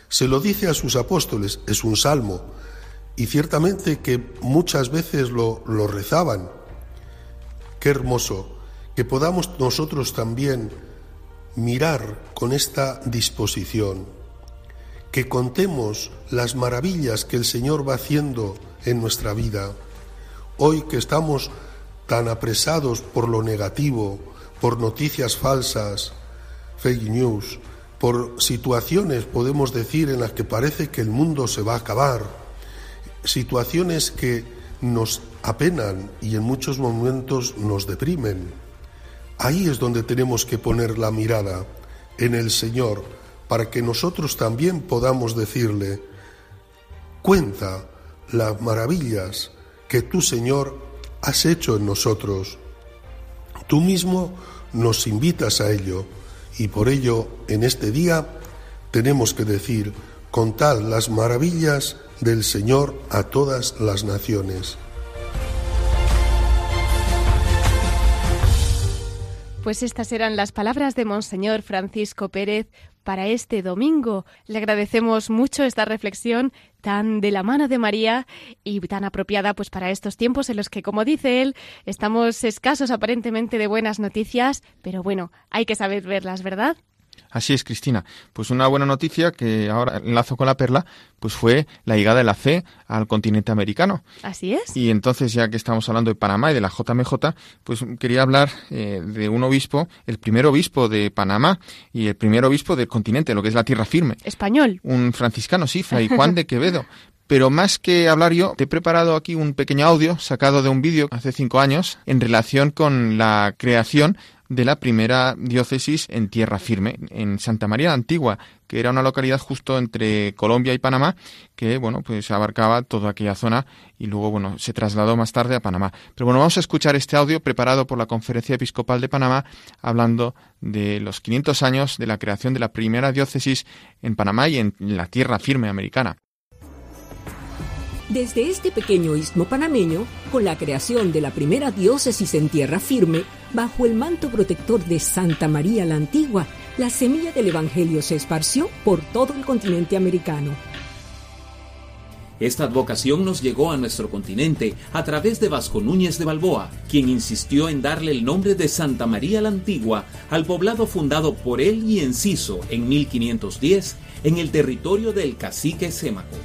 Se lo dice a sus apóstoles, es un salmo, y ciertamente que muchas veces lo, lo rezaban. Qué hermoso que podamos nosotros también mirar con esta disposición, que contemos las maravillas que el Señor va haciendo en nuestra vida. Hoy que estamos tan apresados por lo negativo, por noticias falsas, fake news, por situaciones, podemos decir, en las que parece que el mundo se va a acabar, situaciones que nos apenan y en muchos momentos nos deprimen. Ahí es donde tenemos que poner la mirada, en el Señor, para que nosotros también podamos decirle, cuenta las maravillas que tú, Señor, has hecho en nosotros. Tú mismo nos invitas a ello y por ello en este día tenemos que decir, contad las maravillas del Señor a todas las naciones. Pues estas eran las palabras de Monseñor Francisco Pérez para este domingo. Le agradecemos mucho esta reflexión tan de la mano de María y tan apropiada pues para estos tiempos en los que, como dice él, estamos escasos aparentemente de buenas noticias, pero bueno, hay que saber verlas, ¿verdad? Así es, Cristina. Pues una buena noticia que ahora enlazo con la perla, pues fue la llegada de la fe al continente americano. Así es. Y entonces, ya que estamos hablando de Panamá y de la JMJ, pues quería hablar eh, de un obispo, el primer obispo de Panamá y el primer obispo del continente, lo que es la tierra firme. Español. Un franciscano, sí, Fray [laughs] Juan de Quevedo. Pero más que hablar yo, te he preparado aquí un pequeño audio sacado de un vídeo hace cinco años en relación con la creación de la primera diócesis en tierra firme, en Santa María la Antigua, que era una localidad justo entre Colombia y Panamá, que bueno, pues abarcaba toda aquella zona y luego bueno, se trasladó más tarde a Panamá. Pero bueno, vamos a escuchar este audio preparado por la Conferencia Episcopal de Panamá hablando de los 500 años de la creación de la primera diócesis en Panamá y en la tierra firme americana. Desde este pequeño istmo panameño, con la creación de la primera diócesis en tierra firme, bajo el manto protector de Santa María la Antigua, la semilla del Evangelio se esparció por todo el continente americano. Esta advocación nos llegó a nuestro continente a través de Vasco Núñez de Balboa, quien insistió en darle el nombre de Santa María la Antigua al poblado fundado por él y Enciso en 1510 en el territorio del cacique Sémaco.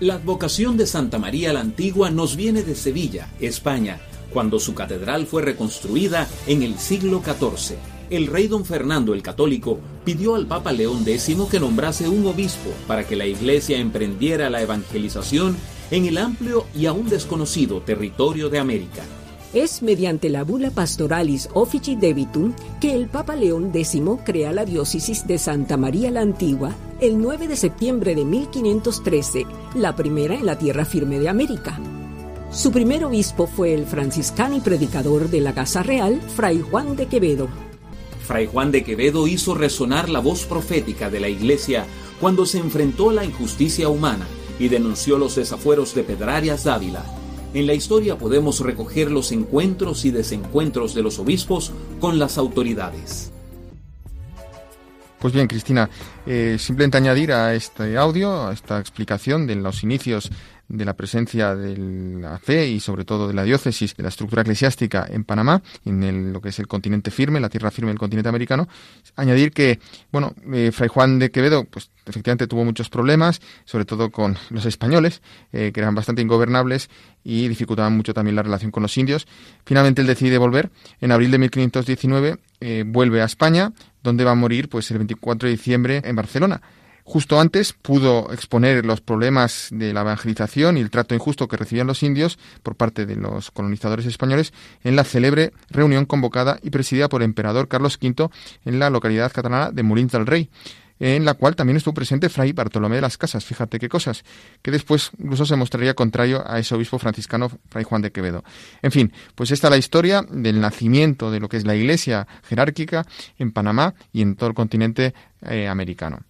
La advocación de Santa María la Antigua nos viene de Sevilla, España, cuando su catedral fue reconstruida en el siglo XIV. El rey don Fernando el Católico pidió al Papa León X que nombrase un obispo para que la iglesia emprendiera la evangelización en el amplio y aún desconocido territorio de América. Es mediante la bula Pastoralis Offici Debitum que el Papa León X crea la diócesis de Santa María la Antigua el 9 de septiembre de 1513, la primera en la tierra firme de América. Su primer obispo fue el franciscano y predicador de la Casa Real, Fray Juan de Quevedo. Fray Juan de Quevedo hizo resonar la voz profética de la Iglesia cuando se enfrentó a la injusticia humana y denunció los desafueros de Pedrarias Dávila en la historia podemos recoger los encuentros y desencuentros de los obispos con las autoridades. Pues bien, Cristina, eh, simplemente añadir a este audio, a esta explicación de los inicios de la presencia de la fe y sobre todo de la diócesis, de la estructura eclesiástica en Panamá, en lo que es el continente firme, la tierra firme del continente americano, añadir que, bueno, eh, Fray Juan de Quevedo, pues efectivamente tuvo muchos problemas, sobre todo con los españoles, eh, que eran bastante ingobernables y dificultaban mucho también la relación con los indios. Finalmente él decide volver. En abril de 1519 eh, vuelve a España, donde va a morir pues el 24 de diciembre en Barcelona. Justo antes pudo exponer los problemas de la evangelización y el trato injusto que recibían los indios por parte de los colonizadores españoles en la célebre reunión convocada y presidida por el emperador Carlos V en la localidad catalana de Molins del Rey en la cual también estuvo presente Fray Bartolomé de las Casas, fíjate qué cosas, que después incluso se mostraría contrario a ese obispo franciscano Fray Juan de Quevedo. En fin, pues esta es la historia del nacimiento de lo que es la iglesia jerárquica en Panamá y en todo el continente eh, americano.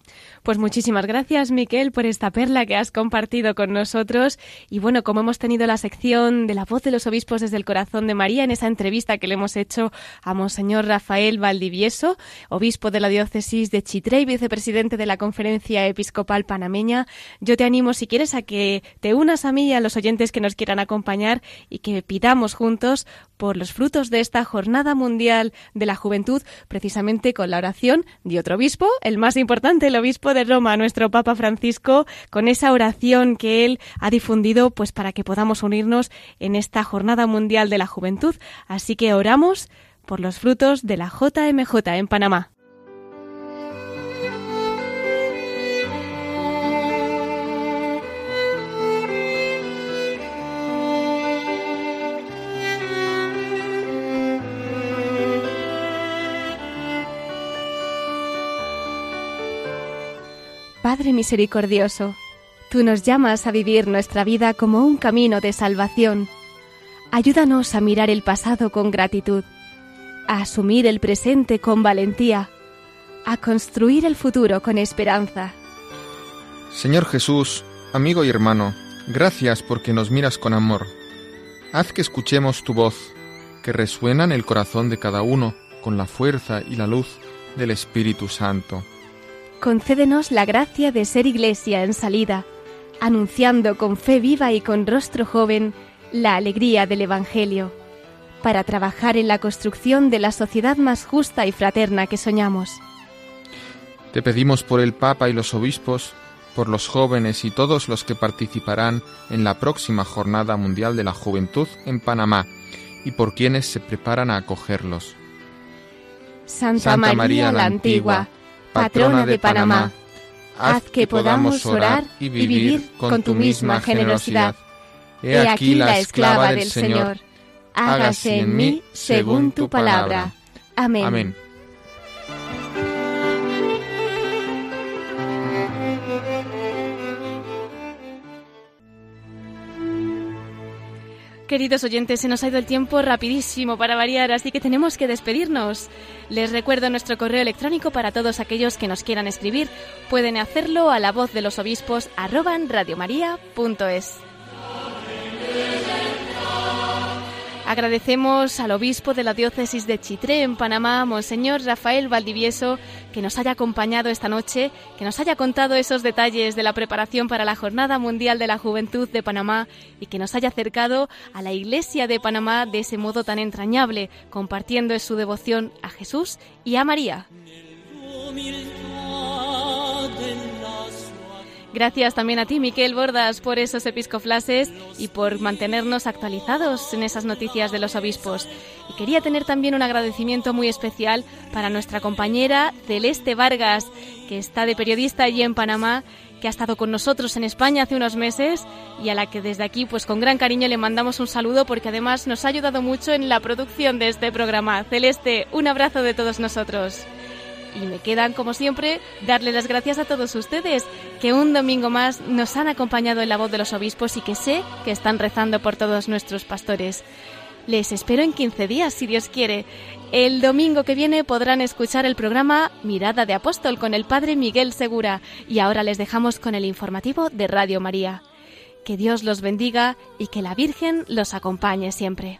Pues muchísimas gracias, Miquel, por esta perla que has compartido con nosotros. Y bueno, como hemos tenido la sección de la voz de los obispos desde el corazón de María en esa entrevista que le hemos hecho a Monseñor Rafael Valdivieso, obispo de la diócesis de Chitré y vicepresidente de la Conferencia Episcopal Panameña, yo te animo, si quieres, a que te unas a mí y a los oyentes que nos quieran acompañar y que pidamos juntos por los frutos de esta Jornada Mundial de la Juventud, precisamente con la oración de otro obispo, el más importante, el obispo de Roma, nuestro Papa Francisco, con esa oración que él ha difundido, pues para que podamos unirnos en esta Jornada Mundial de la Juventud. Así que oramos por los frutos de la JMJ en Panamá. Padre misericordioso, tú nos llamas a vivir nuestra vida como un camino de salvación. Ayúdanos a mirar el pasado con gratitud, a asumir el presente con valentía, a construir el futuro con esperanza. Señor Jesús, amigo y hermano, gracias porque nos miras con amor. Haz que escuchemos tu voz, que resuena en el corazón de cada uno con la fuerza y la luz del Espíritu Santo concédenos la gracia de ser iglesia en salida, anunciando con fe viva y con rostro joven la alegría del Evangelio, para trabajar en la construcción de la sociedad más justa y fraterna que soñamos. Te pedimos por el Papa y los obispos, por los jóvenes y todos los que participarán en la próxima Jornada Mundial de la Juventud en Panamá y por quienes se preparan a acogerlos. Santa, María, la Antigua, patrona de Panamá, haz que podamos orar y vivir con tu misma generosidad. He aquí la esclava del Señor. Hágase en mí según tu palabra. Amén. Amén. Queridos oyentes, se nos ha ido el tiempo rapidísimo para variar, así que tenemos que despedirnos. Les recuerdo nuestro correo electrónico para todos aquellos que nos quieran escribir. Pueden hacerlo a la voz de los obispos radiomaria.es. Agradecemos al obispo de la diócesis de Chitré, en Panamá, Monseñor Rafael Valdivieso, que nos haya acompañado esta noche, que nos haya contado esos detalles de la preparación para la Jornada Mundial de la Juventud de Panamá y que nos haya acercado a la Iglesia de Panamá de ese modo tan entrañable, compartiendo su devoción a Jesús y a María. Gracias también a ti, Miquel Bordas, por esos episcoflases y por mantenernos actualizados en esas noticias de los obispos. Y quería tener también un agradecimiento muy especial para nuestra compañera Celeste Vargas, que está de periodista allí en Panamá que ha estado con nosotros en España hace unos meses y a la que desde aquí pues con gran cariño le mandamos un saludo porque además nos ha ayudado mucho en la producción de este programa. Celeste, un abrazo de todos nosotros. Y me quedan, como siempre, darle las gracias a todos ustedes que un domingo más nos han acompañado en la voz de los obispos y que sé que están rezando por todos nuestros pastores. Les espero en 15 días, si Dios quiere. El domingo que viene podrán escuchar el programa Mirada de Apóstol con el Padre Miguel Segura. Y ahora les dejamos con el informativo de Radio María. Que Dios los bendiga y que la Virgen los acompañe siempre.